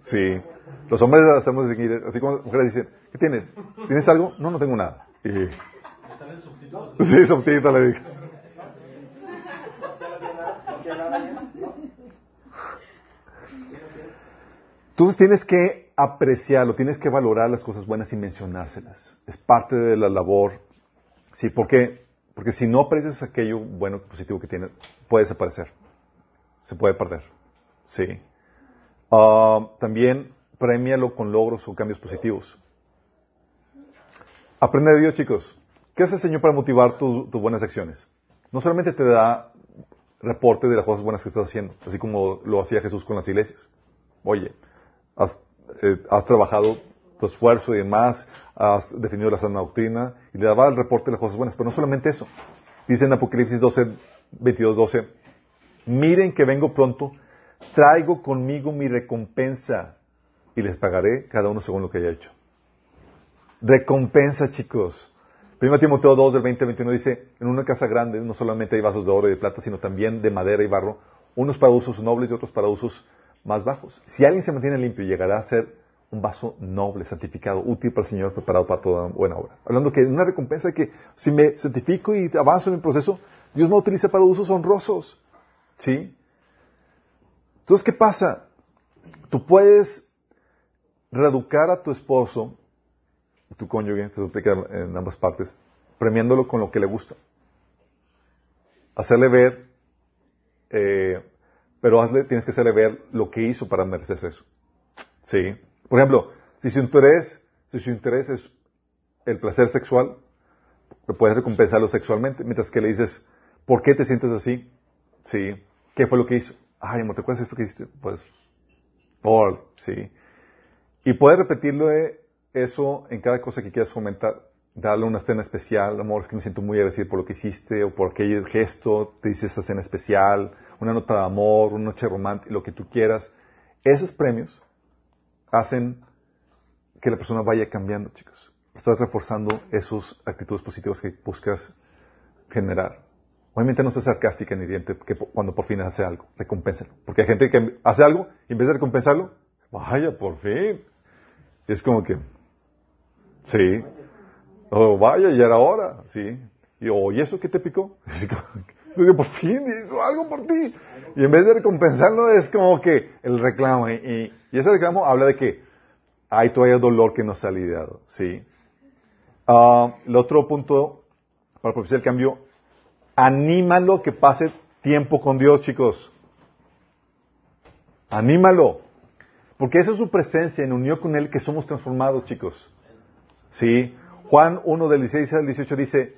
Sí. Los hombres hacemos seguir, así como las mujeres dicen, ¿qué tienes? ¿Tienes algo? No, no tengo nada. Y... [laughs] [laughs] Sí, subtítulo le
¿no?
Entonces tienes que apreciarlo, tienes que valorar las cosas buenas y mencionárselas. Es parte de la labor. Sí, ¿por qué? Porque si no aprecias aquello bueno, positivo que tiene, puede desaparecer. Se puede perder. Sí. Ah, también premialo con logros o cambios positivos. Aprende de Dios, chicos. ¿Qué hace el Señor para motivar tu- tus buenas acciones? No solamente te da reporte de las cosas buenas que estás haciendo, así como lo hacía Jesús con las iglesias. Oye, has, eh, has trabajado tu esfuerzo y demás, has definido la sana doctrina y le daba el reporte de las cosas buenas. Pero no solamente eso. Dice en Apocalipsis 12, 22, 12, miren que vengo pronto, traigo conmigo mi recompensa y les pagaré cada uno según lo que haya hecho. Recompensa, chicos. 1 Timoteo 2 del 20 al 21 dice, en una casa grande no solamente hay vasos de oro y de plata, sino también de madera y barro, unos para usos nobles y otros para usos más bajos. Si alguien se mantiene limpio, llegará a ser un vaso noble, santificado, útil para el Señor, preparado para toda buena obra. Hablando que una recompensa que si me santifico y avanzo en el proceso, Dios me utiliza para usos honrosos. ¿Sí? Entonces, ¿qué pasa? Tú puedes reeducar a tu esposo, tu cónyuge, te suplica en ambas partes, premiándolo con lo que le gusta. Hacerle ver, eh, pero tienes que hacerle ver lo que hizo para merecerse eso. Sí. Por ejemplo, si su interés, si su interés es el placer sexual, puedes recompensarlo sexualmente, mientras que le dices, ¿por qué te sientes así? Sí. ¿Qué fue lo que hizo? Ay, amor, ¿te acuerdas de esto que hiciste? Pues, por, sí. Y puedes repetirlo eh, eso en cada cosa que quieras fomentar. Darle una cena especial, amor, es que me siento muy agradecido por lo que hiciste, o por aquel gesto, te dice esta cena especial, una nota de amor, una noche romántica, lo que tú quieras. Esos premios hacen que la persona vaya cambiando, chicos. Estás reforzando esas actitudes positivas que buscas generar. Obviamente no sea sarcástica ni diente que cuando por fin hace algo, recompénsalo. Porque hay gente que hace algo y en vez de recompensarlo, vaya, por fin. Es como que, sí. Oh, vaya, ya era hora, sí. Y, oh, ¿y eso qué te picó? [laughs] "Oye, por fin hizo algo por ti. Y en vez de recompensarlo es como que el reclamo. Y, ese reclamo habla de que hay todavía dolor que no se ha lidiado, sí. Ah, el otro punto para propiciar el cambio, anímalo que pase tiempo con Dios, chicos. Anímalo. Porque esa es su presencia en unión con Él que somos transformados, chicos. Sí. Juan 1 del 16 al 18 dice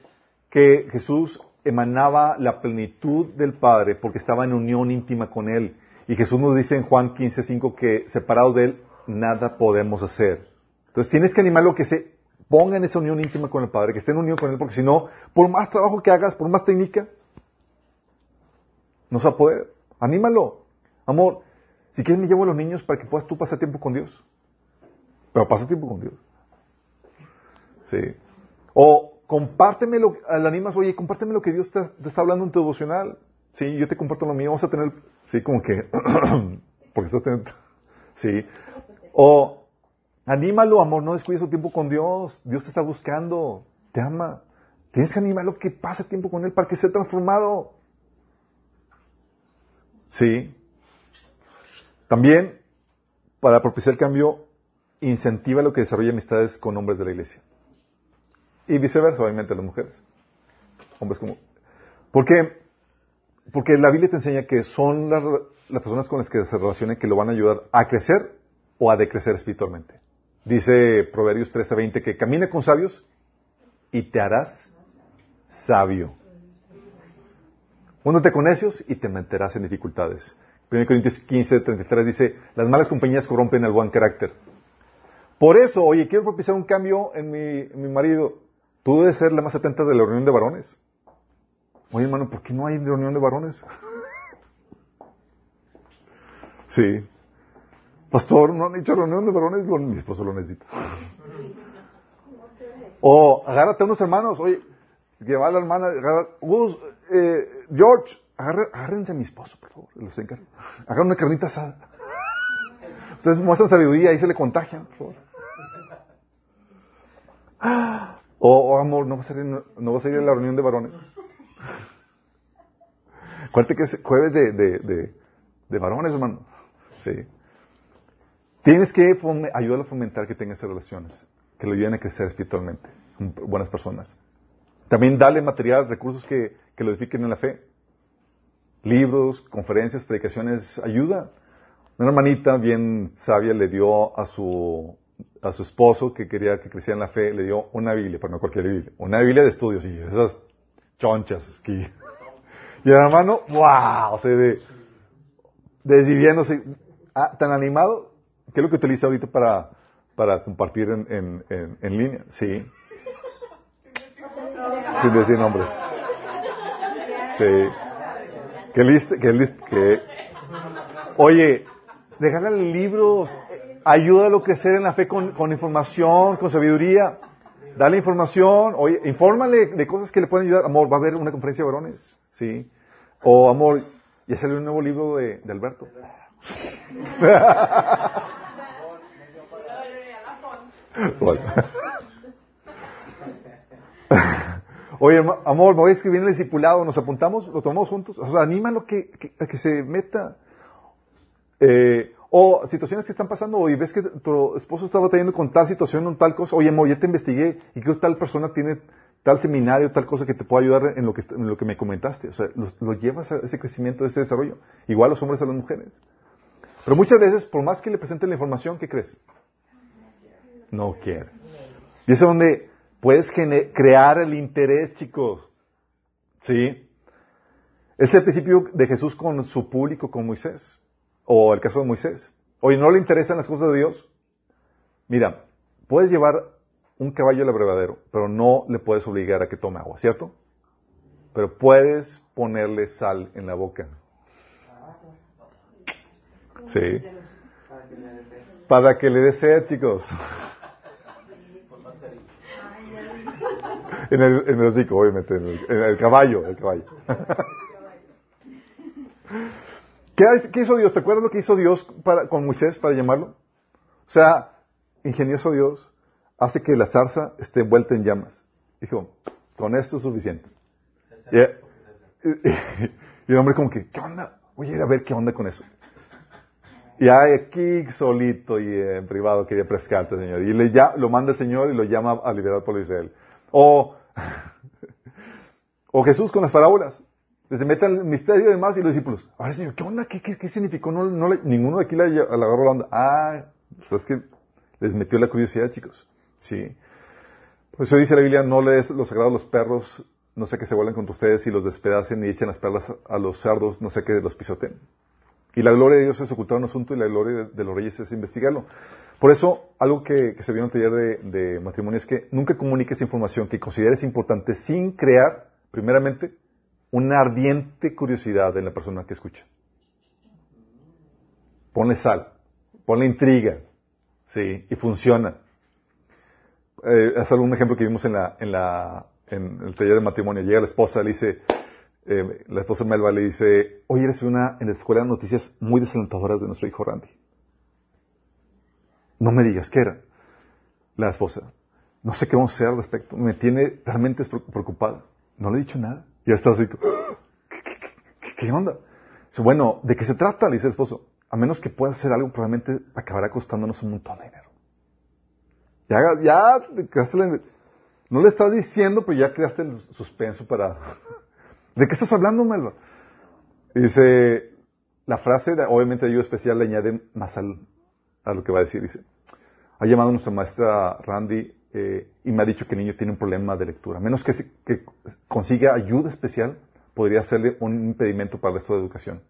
que Jesús emanaba la plenitud del Padre porque estaba en unión íntima con Él. Y Jesús nos dice en Juan 15, 5 que separados de Él nada podemos hacer. Entonces tienes que animarlo que se ponga en esa unión íntima con el Padre, que esté en unión con Él, porque si no, por más trabajo que hagas, por más técnica, no se va a poder. Anímalo. Amor, si quieres me llevo a los niños para que puedas tú pasar tiempo con Dios. Pero pasa tiempo con Dios. Sí. O compárteme lo, animas, oye, compárteme lo que Dios te, está hablando en tu devocional. Sí, yo te comparto lo mío, vamos a tener, sí, como que, [clears throat] porque estás teniendo, [laughs] sí. O anímalo, amor, no descuides tu tiempo con Dios. Dios te está buscando, te ama. Tienes que animarlo que pase tiempo con Él para que esté transformado. Sí. También, para propiciar el cambio, incentiva lo que desarrolle amistades con hombres de la iglesia. Y viceversa, obviamente, las mujeres. Hombres como... ¿Por qué? Porque la Biblia te enseña que son las, las personas con las que se relacionen que lo van a ayudar a crecer o a decrecer espiritualmente. Dice Proverbios 13:20 que camina con sabios y te harás sabio. Únete con necios y te meterás en dificultades. 1 Corintios 15:33 dice, las malas compañías corrompen el buen carácter. Por eso, oye, quiero propiciar un cambio en mi, en mi marido. Tú debes ser la más atenta de la reunión de varones. Oye, hermano, ¿por qué no hay reunión de varones? [laughs] sí. Pastor, ¿no han hecho reunión de varones? Mi esposo lo necesita. O agárrate a unos hermanos, oye, lleva a la hermana, agarra, eh, George, agárrense a mi esposo, por favor, los encargo. Hagan una carnita asada. Ustedes muestran sabiduría y se le contagian, por favor. O, oh, amor, no vas, a ir, no vas a ir a la reunión de varones. [laughs] Acuérdate que es jueves de, de, de, de varones, hermano. Sí. Tienes que ayudarlo a fomentar que tenga esas relaciones, que lo ayuden a crecer espiritualmente, buenas personas. También dale material, recursos que, que lo edifiquen en la fe. Libros, conferencias, predicaciones, ayuda. Una hermanita bien sabia le dio a su, a su esposo que quería que creciera en la fe, le dio una Biblia, pero no cualquier Biblia, una Biblia de estudios y esas chonchas que... [laughs] Y el hermano, wow, se de, desviviéndose, ah, tan animado, ¿qué es lo que utiliza ahorita para, para compartir en, en, en, en línea? Sí. Sin decir nombres. Sí. Que liste, que liste, que... Oye, regálale libros, ayúdalo a crecer en la fe con, con información, con sabiduría. Dale información, oye, infórmale de cosas que le pueden ayudar. Amor, va a haber una conferencia de varones, ¿sí? O, amor, ya salió un nuevo libro de, de Alberto. [laughs] Oye, amor, me voy a escribir en el discipulado, nos apuntamos, lo tomamos juntos. O sea, anímalo que, que, a que se meta. Eh, o situaciones que están pasando, y ves que tu esposo está batallando con tal situación o tal cosa. Oye, amor, ya te investigué y creo que tal persona tiene tal seminario, tal cosa que te pueda ayudar en lo que, en lo que me comentaste. O sea, lo, llevas a ese crecimiento, a ese desarrollo. Igual los hombres a las mujeres. Pero muchas veces, por más que le presenten la información, ¿qué crees? No quiere. Y es donde puedes crear el interés, chicos. ¿Sí? Es el principio de Jesús con su público, con Moisés. O el caso de Moisés. Oye, ¿no le interesan las cosas de Dios? Mira, puedes llevar un caballo al abrevadero, pero no le puedes obligar a que tome agua, ¿cierto? Pero puedes ponerle sal en la boca. Sí. Para que le dé sed, chicos. En el, en el hocico, obviamente, en el caballo, el caballo. [laughs] ¿Qué, hizo Dios? ¿Te acuerdas lo que hizo Dios para, con Moisés para llamarlo? O sea, ingenioso Dios hace que la zarza esté envuelta en llamas. Dijo, con esto es suficiente. Y, [laughs] el hombre como que, ¿qué onda? Voy a ir a ver qué onda con eso. Y ahí aquí solito y en privado quería pescarte, Señor. Y le ya, lo manda el Señor y lo llama a liberar de Israel. O, [laughs] o Jesús con las parábolas. Se mete al misterio de más y los discípulos. Ahora, Señor, ¿qué onda? ¿Qué, qué, qué significó? No, no ninguno de aquí le, agarró la onda. Ah, pues es que les metió la curiosidad, chicos. Sí. Por eso dice la Biblia, no le des los sagrados a los perros, no sé que se vuelan contra ustedes y los despedacen y echen las perlas a los cerdos, no sé que los pisoteen. Y la gloria de Dios es ocultar un asunto y la gloria de, de los reyes es investigarlo. Por eso, algo que, que se vio en el taller de, de matrimonio es que nunca comuniques información que consideres importante sin crear, primeramente, una ardiente curiosidad en la persona que escucha. Ponle sal, ponle intriga, sí, y funciona. Eh, es algún ejemplo que vimos en la, en la, en el taller de matrimonio. Llega la esposa, le dice, eh, la esposa Melba le dice, oye, eres una en la escuela de noticias muy desalentadoras de nuestro hijo Randy. No me digas qué era. La esposa, no sé qué vamos a hacer al respecto. Me tiene realmente preocupada. No le he dicho nada. Ya está así, ¿qué, qué, qué, qué onda? Dice, bueno, ¿de qué se trata? Dice el esposo. A menos que puedas hacer algo, probablemente acabará costándonos un montón de dinero. Ya, ya, no le estás diciendo, pero ya creaste el suspenso para... [laughs] ¿De qué estás hablando, Melba? Dice, la frase, obviamente de ayuda especial, le añade más al, a lo que va a decir. Dice, ha llamado nuestra maestra Randy y me ha dicho que el niño tiene un problema de lectura. Menos que, que consiga ayuda especial, podría hacerle un impedimento para el resto de educación.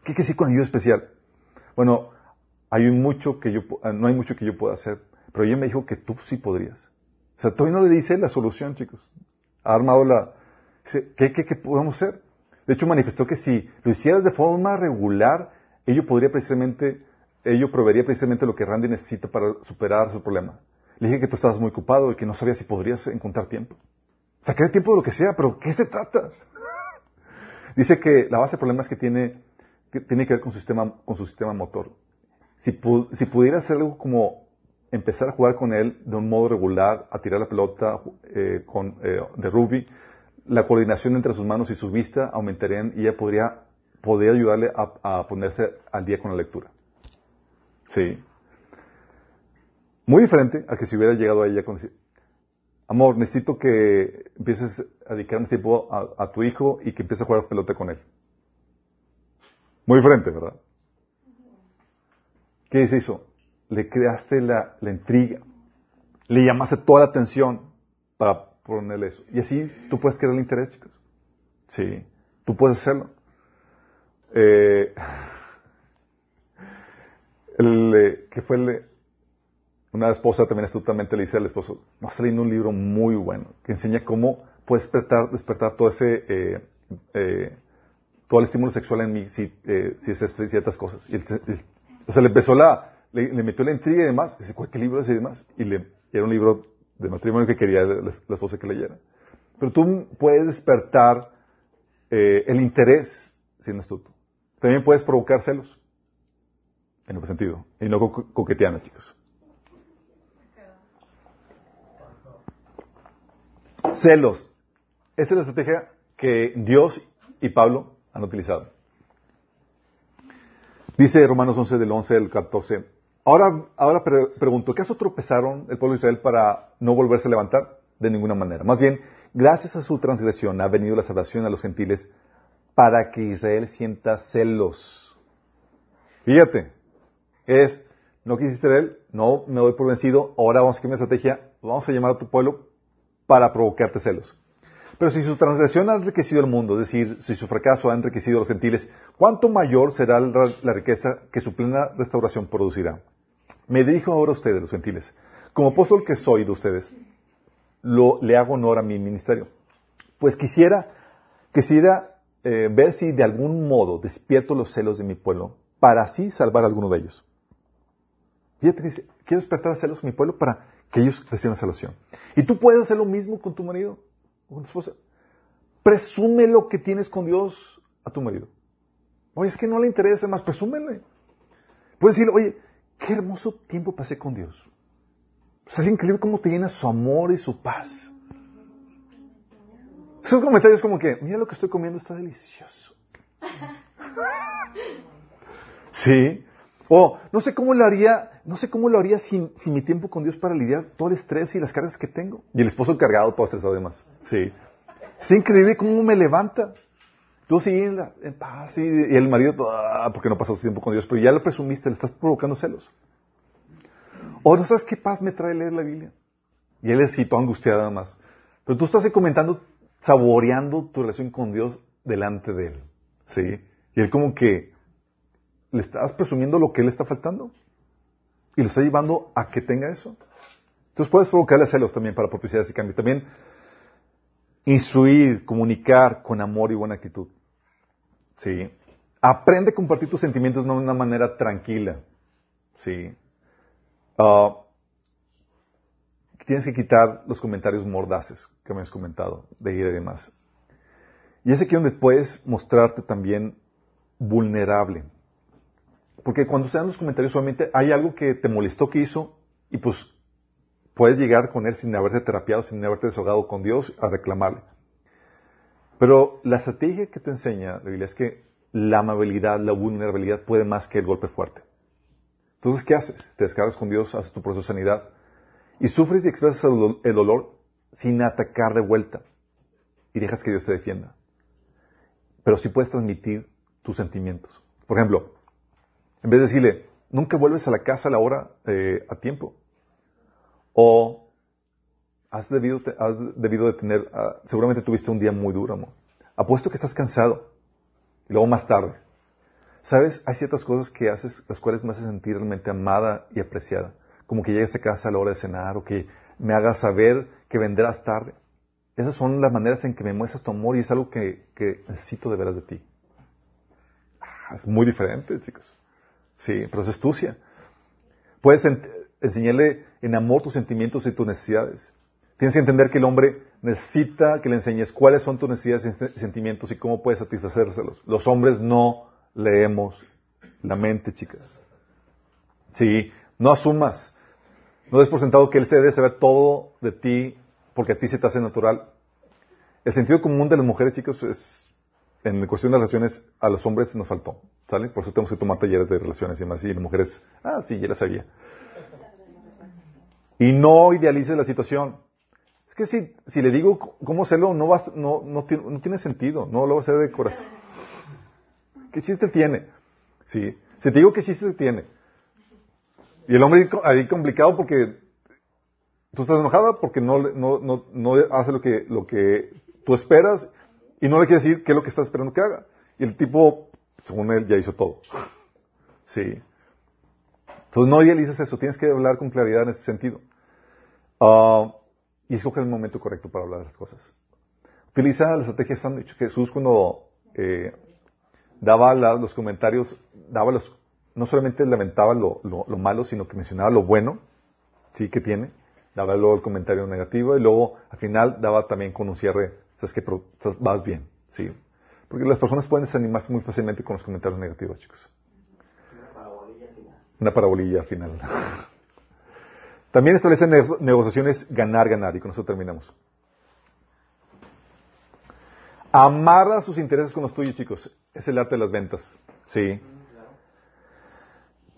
¿Qué quiere decir con ayuda especial? Bueno, hay mucho que yo, no hay mucho que yo pueda hacer, pero ella me dijo que tú sí podrías. O sea, todavía no le dice la solución, chicos. Ha armado la... ¿qué, qué, qué podemos hacer? De hecho, manifestó que si lo hicieras de forma regular, ello podría precisamente, ello proveería precisamente lo que Randy necesita para superar su problema. Le dije que tú estabas muy ocupado y que no sabías si podrías encontrar tiempo. Saqué tiempo de lo que sea, pero ¿qué se trata? [laughs] Dice que la base del problema es que tiene que, tiene que ver con su sistema, motor. Si, pu- pudiera hacer algo como empezar a jugar con él de un modo regular, a tirar la pelota eh, eh, de rugby, la coordinación entre sus manos y su vista aumentarían y ella podría, podría ayudarle a, a ponerse al día con la lectura. Sí. Muy diferente a que si hubiera llegado a ella con decir, amor, necesito que empieces a dedicar un tiempo a, tu hijo y que empieces a jugar pelota con él. Muy diferente, ¿verdad? ¿Qué se hizo? Le creaste la, la intriga. Le llamaste toda la atención para ponerle eso. Y así tú puedes crear el interés, chicos. Sí, tú puedes hacerlo. Eh, [laughs] eh, ¿Qué fue el, una esposa también astutamente le dice al esposo, no está leyendo un libro muy bueno, que enseña cómo puedes despertar, despertar todo ese, eh, eh, todo el estímulo sexual en mí si, eh, si es ciertas cosas. Y él, o sea, le empezó la, le, metió la intriga y demás, dice, ¿cuál qué libro es y demás? Y le, era un libro de matrimonio que quería la, esposa que leyera. Pero tú puedes despertar eh, el interés siendo astuto. También puedes provocar celos. En el sentido. Y no co- coqueteando, chicos. Celos. Esa es la estrategia que Dios y Pablo han utilizado. Dice Romanos 11 del 11 al 14. Ahora, ahora pre- pregunto, ¿acaso tropezaron el pueblo de Israel para no volverse a levantar? De ninguna manera. Más bien, gracias a su transgresión ha venido la salvación a los gentiles para que Israel sienta celos. Fíjate, es, no quisiste Israel, no me doy por vencido, ahora vamos a cambiar estrategia, vamos a llamar a tu pueblo para provocarte celos. Pero si su transgresión ha enriquecido el mundo, es decir, si su fracaso ha enriquecido a los gentiles, ¿cuánto mayor será la riqueza que su plena restauración producirá? Me dirijo ahora a ustedes, los gentiles. Como apóstol que soy de ustedes, lo, le hago honor a mi ministerio. Pues quisiera, quisiera eh, ver si de algún modo despierto los celos de mi pueblo para así salvar a alguno de ellos. Fíjate dice, quiero despertar celos en mi pueblo para que ellos reciban salvación. Y tú puedes hacer lo mismo con tu marido o con tu esposa. Presume lo que tienes con Dios a tu marido. Oye, es que no le interesa más, presúmele. Puedes decirle, oye, qué hermoso tiempo pasé con Dios. O sea, es increíble cómo te llena su amor y su paz. Esos comentarios como que, mira lo que estoy comiendo, está delicioso. [laughs] Sí. O no sé cómo lo haría, no sé cómo lo haría sin, sin mi tiempo con Dios para lidiar todo el estrés y las cargas que tengo. Y el esposo cargado, todo estresado además. Sí. Es increíble cómo me levanta. Tú sí en, paz y, y el marido, ah, porque no pasó su tiempo con Dios, pero ya lo presumiste, le estás provocando celos. O no sabes qué paz me trae leer la Biblia. Y él es todo angustiado nada más. Pero tú estás comentando, saboreando tu relación con Dios delante de él. ¿Sí? Y él como que le estás presumiendo lo que él está faltando. Y lo está llevando a que tenga eso. Entonces puedes provocarle celos también para propiciar ese cambio. También instruir, comunicar con amor y buena actitud. ¿Sí? Aprende a compartir tus sentimientos de una manera tranquila. ¿Sí? Ah, tienes que quitar los comentarios mordaces que me has comentado, de ira y demás. Y es aquí donde puedes mostrarte también vulnerable. Porque cuando se dan los comentarios solamente hay algo que te molestó que hizo y pues puedes llegar con él sin haberte terapiado, sin haberte desahogado con Dios a reclamarle. Pero la estrategia que te enseña la Biblia es que la amabilidad, la vulnerabilidad puede más que el golpe fuerte. Entonces, ¿qué haces? Te descargas con Dios, haces tu proceso de sanidad y sufres y expresas el, do- el dolor sin atacar de vuelta y dejas que Dios te defienda. Pero sí puedes transmitir tus sentimientos. Por ejemplo, en vez de decirle, nunca vuelves a la casa a la hora eh, a tiempo. O has debido, has debido de tener, ah, seguramente tuviste un día muy duro, amor. Apuesto que estás cansado. Y luego más tarde. ¿Sabes? Hay ciertas cosas que haces, las cuales me hacen sentir realmente amada y apreciada. Como que llegues a casa a la hora de cenar o que me hagas saber que vendrás tarde. Esas son las maneras en que me muestras tu amor y es algo que, que necesito de veras de ti. Ah, Es muy diferente, chicos. Sí, pero es astucia. Puedes en- enseñarle en amor tus sentimientos y tus necesidades. Tienes que entender que el hombre necesita que le enseñes cuáles son tus necesidades y sen- sentimientos y cómo puedes satisfacérselos. Los hombres no leemos la mente, chicas. Sí, no asumas. No des por sentado que él se debe saber todo de ti porque a ti se te hace natural. el sentido común de las mujeres, chicos, es, en cuestión de relaciones, a los hombres nos faltó, ¿sale? Por eso tenemos que tomar talleres de relaciones y demás, y las mujeres, ah, sí, ya la sabía. Y no idealices la situación. Es que si, si le digo cómo hacerlo, no, vas, no, no, no tiene sentido, no lo va a hacer de corazón. ¿Qué chiste tiene? Sí. Si te digo qué chiste tiene. Y el hombre ahí- complicado porque tú estás enojada porque no, no, no, no hace lo que, lo que tú esperas y no le quiere decir qué es lo que estás esperando que haga. Y el tipo, según él, ya hizo todo. [laughs] Sí. Entonces no idealices eso, tienes que hablar con claridad en ese sentido. Ah, y escoge el momento correcto para hablar de las cosas. Utiliza la estrategia sándwich. Jesús cuando eh, daba los comentarios, daba los, no solamente lamentaba lo, lo- lo malo, sino que mencionaba lo bueno, sí, que tiene, daba luego el comentario negativo y luego al final daba también con un cierre, sabes que vas bien, sí. Porque las personas pueden desanimarse muy fácilmente con los comentarios negativos, chicos. Una parabolilla al final. También establece nego- negociaciones ganar-ganar, y con eso terminamos. Amarra sus intereses con los tuyos, chicos. Es el arte de las ventas. Sí.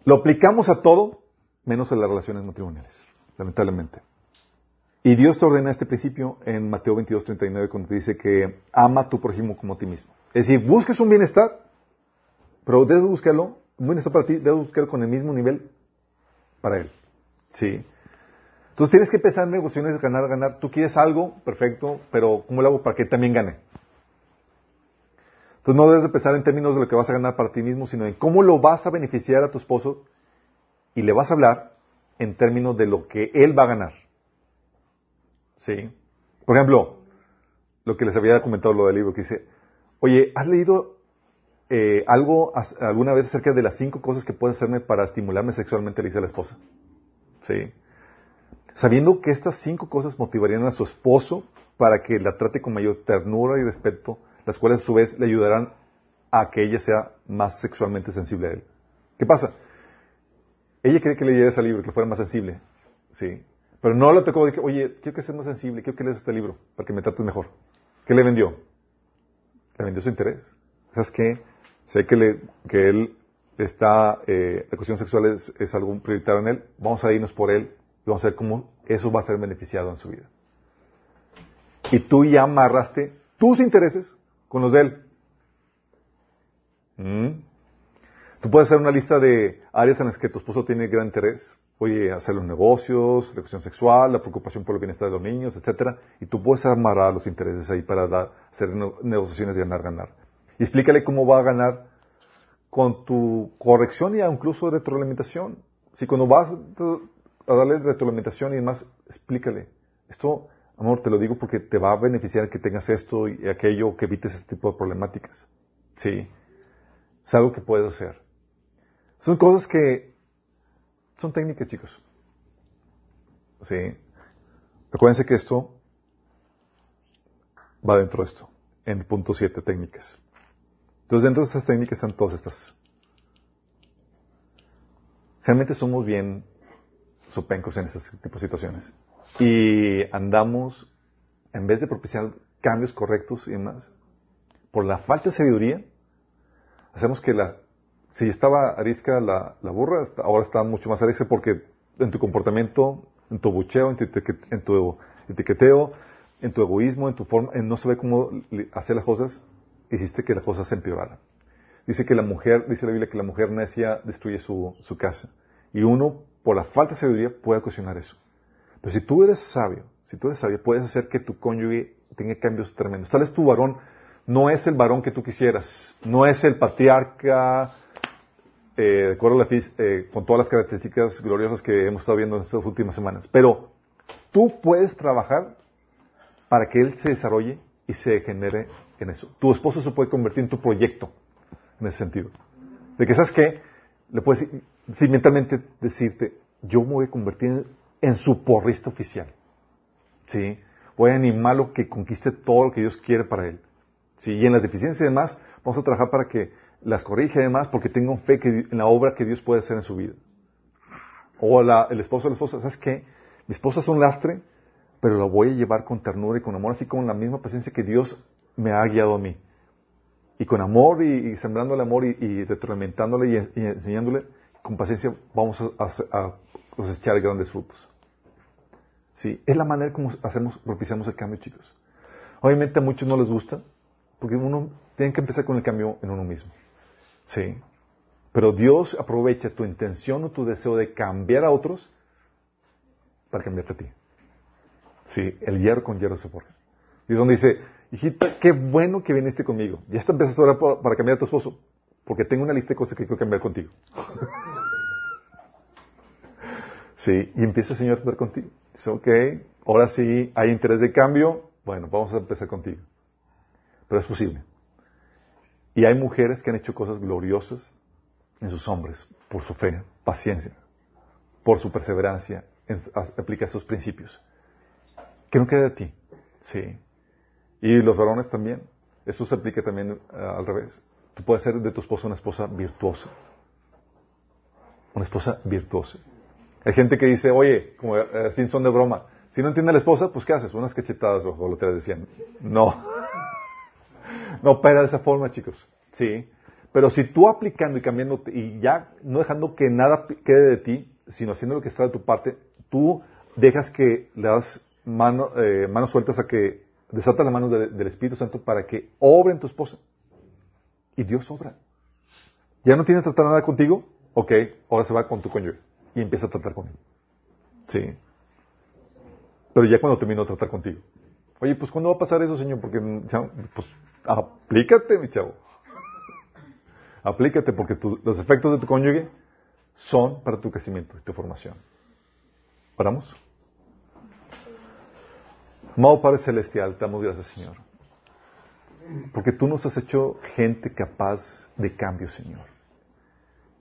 Lo aplicamos a todo, menos a las relaciones matrimoniales, lamentablemente. Y Dios te ordena este principio en Mateo 22, 39, cuando te dice que ama a tu prójimo como a ti mismo. Es decir, busques un bienestar, pero debes buscarlo, un bienestar para ti, debes buscarlo con el mismo nivel para él. Sí. Entonces tienes que pensar en negociaciones de ganar, ganar. Tú quieres algo, perfecto, pero ¿cómo lo hago para que también gane? Entonces no debes de pensar en términos de lo que vas a ganar para ti mismo, sino en cómo lo vas a beneficiar a tu esposo y le vas a hablar en términos de lo que él va a ganar. ¿Sí? Por ejemplo, lo que les había comentado lo del libro, que dice, oye, ¿has leído eh, algo alguna vez acerca de las cinco cosas que puedes hacerme para estimularme sexualmente? Le dice a la esposa. ¿Sí? Sabiendo que estas cinco cosas motivarían a su esposo para que la trate con mayor ternura y respeto, las cuales a su vez le ayudarán a que ella sea más sexualmente sensible a él. ¿Qué pasa? Ella quería que leyera ese libro, que fuera más sensible. Sí. Pero no le tocó que, oye, quiero que seas más sensible, quiero que leas este libro para que me trates mejor. ¿Qué le vendió? Le vendió su interés. ¿Sabes qué? Sé que, le, que él está, eh, la cuestión sexual es, es algo prioritario en él. Vamos a irnos por él y vamos a ver cómo eso va a ser beneficiado en su vida. Y tú ya amarraste tus intereses con los de él. ¿Mm? Tú puedes hacer una lista de áreas en las que tu esposo tiene gran interés. Oye, hacer los negocios, la cuestión sexual, la preocupación por el bienestar de los niños, etcétera. Y tú puedes amarrar los intereses ahí para hacer ne- negociaciones ganar-ganar. Y explícale cómo va a ganar con tu corrección y incluso retroalimentación. Si cuando vas a darle retroalimentación y demás, explícale. Esto, amor, te lo digo porque te va a beneficiar que tengas esto y aquello, que evites este tipo de problemáticas. Sí. Es algo que puedes hacer. Son cosas que son técnicas, chicos. Sí. Acuérdense que esto va dentro de esto, en el punto 7, técnicas. Entonces, dentro de estas técnicas están todas estas. Realmente somos bien sopencos en este tipo de situaciones. Y andamos, en vez de propiciar cambios correctos y demás, por la falta de sabiduría, hacemos que la, si estaba arisca la, burra, ahora está mucho más arisca porque en tu comportamiento, en tu bucheo, en tu, en tu etiqueteo, en tu egoísmo, en tu forma, en no saber cómo hacer las cosas, hiciste que las cosas se empeoraran. Dice que la mujer, dice la Biblia que la mujer necia destruye su, su casa. Y uno, por la falta de sabiduría, puede ocasionar eso. Pero si tú eres sabio, si tú eres sabio, puedes hacer que tu cónyuge tenga cambios tremendos. Tal vez tu varón no es el varón que tú quisieras, no es el patriarca, eh, de acuerdo a la fis- eh, con todas las características gloriosas que hemos estado viendo en estas últimas semanas. Pero tú puedes trabajar para que él se desarrolle y se genere en eso. Tu esposo se puede convertir en tu proyecto, en ese sentido. De que, ¿sabes qué? Le puedes mentalmente decirte, yo me voy a convertir en, en su porrista oficial. ¿Sí? Voy a animarlo que conquiste todo lo que Dios quiere para él. ¿Sí? Y en las deficiencias y demás, vamos a trabajar para que las corrija y demás, porque tengo fe que, en la obra que Dios puede hacer en su vida. O la- el esposo o la esposa, ¿sabes qué? Mi esposa es un lastre, pero lo voy a llevar con ternura y con amor, así con la misma paciencia que Dios me ha guiado a mí. Y con amor y, sembrando el amor y, y y, enseñándole, con paciencia vamos a, cosechar grandes frutos. Sí, es la manera como hacemos, propiciamos el cambio, chicos. Obviamente a muchos no les gusta, porque uno tiene que empezar con el cambio en uno mismo. Sí. Pero Dios aprovecha tu intención o tu deseo de cambiar a otros para cambiarte a ti. Sí, el hierro con hierro se forja. Y es donde dice, hijita, qué bueno que viniste conmigo. Ya está empezando ahora para cambiar a tu esposo, porque tengo una lista de cosas que quiero cambiar contigo. [laughs] sí, y empieza el Señor a tratar contigo. Dice, ok, ahora sí hay interés de cambio, bueno, vamos a empezar contigo. Pero es posible. Y hay mujeres que han hecho cosas gloriosas en sus hombres por su fe, paciencia, por su perseverancia en aplicar estos principios. Que no quede de ti. Sí. Y los varones también. Esto se aplica también eh, al revés. Tú puedes ser de tu esposa una esposa virtuosa. Una esposa virtuosa. Hay gente que dice, oye, como eh, sin son de broma, si no entiende la esposa, pues ¿qué haces? Unas cachetadas, o lo que te decían. No. No opera de esa forma, chicos. Sí. Pero si tú aplicando y cambiando y ya no dejando que nada quede de ti, sino haciendo lo que está de tu parte, tú dejas que le das mano, eh, manos sueltas a que desata la mano del Espíritu Santo para que obre en tu esposa. Y Dios obra. ¿Ya no tiene que tratar nada contigo? Ok, ahora se va con tu cónyuge y empieza a tratar con él. Sí. Pero ya cuando terminó de tratar contigo. Oye, pues ¿cuándo va a pasar eso, Señor? Porque, pues, aplícate, mi chavo. Aplícate porque los efectos de tu cónyuge son para tu crecimiento y tu formación. ¿Paramos? Amado Padre Celestial, te damos gracias, Señor. Porque tú nos has hecho gente capaz de cambio, Señor.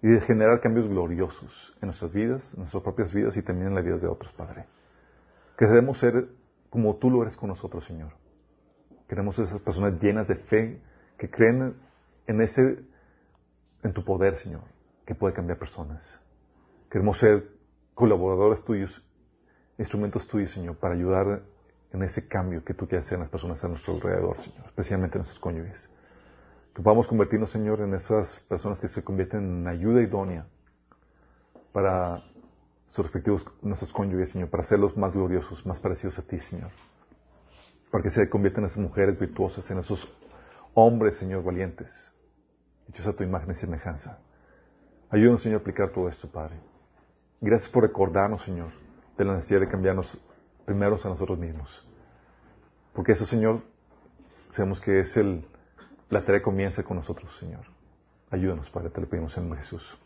Y de generar cambios gloriosos en nuestras vidas, en nuestras propias vidas y también en las vidas de otros, Padre. Que debemos ser como tú lo eres con nosotros, Señor. Queremos esas personas llenas de fe que creen en ese en tu poder, Señor, que puede cambiar personas. Queremos ser colaboradores tuyos, instrumentos tuyos, Señor, para ayudar en ese cambio que tú quieres hacer en las personas a nuestro alrededor, Señor, especialmente en nuestros cónyuges. Que podamos convertirnos, Señor, en esas personas que se convierten en ayuda idónea para sus respectivos, nuestros cónyuges, Señor, para hacerlos más gloriosos, más parecidos a ti, Señor. Para que se conviertan en esas mujeres virtuosas, en esos hombres, Señor, valientes, hechos a tu imagen y semejanza. Ayúdanos, Señor, a aplicar todo esto, Padre. Gracias por recordarnos, Señor, de la necesidad de cambiarnos primeros a nosotros mismos. Porque eso, Señor, sabemos que es el, la tarea comienza con nosotros, Señor. Ayúdanos, Padre, te lo pedimos en Jesús.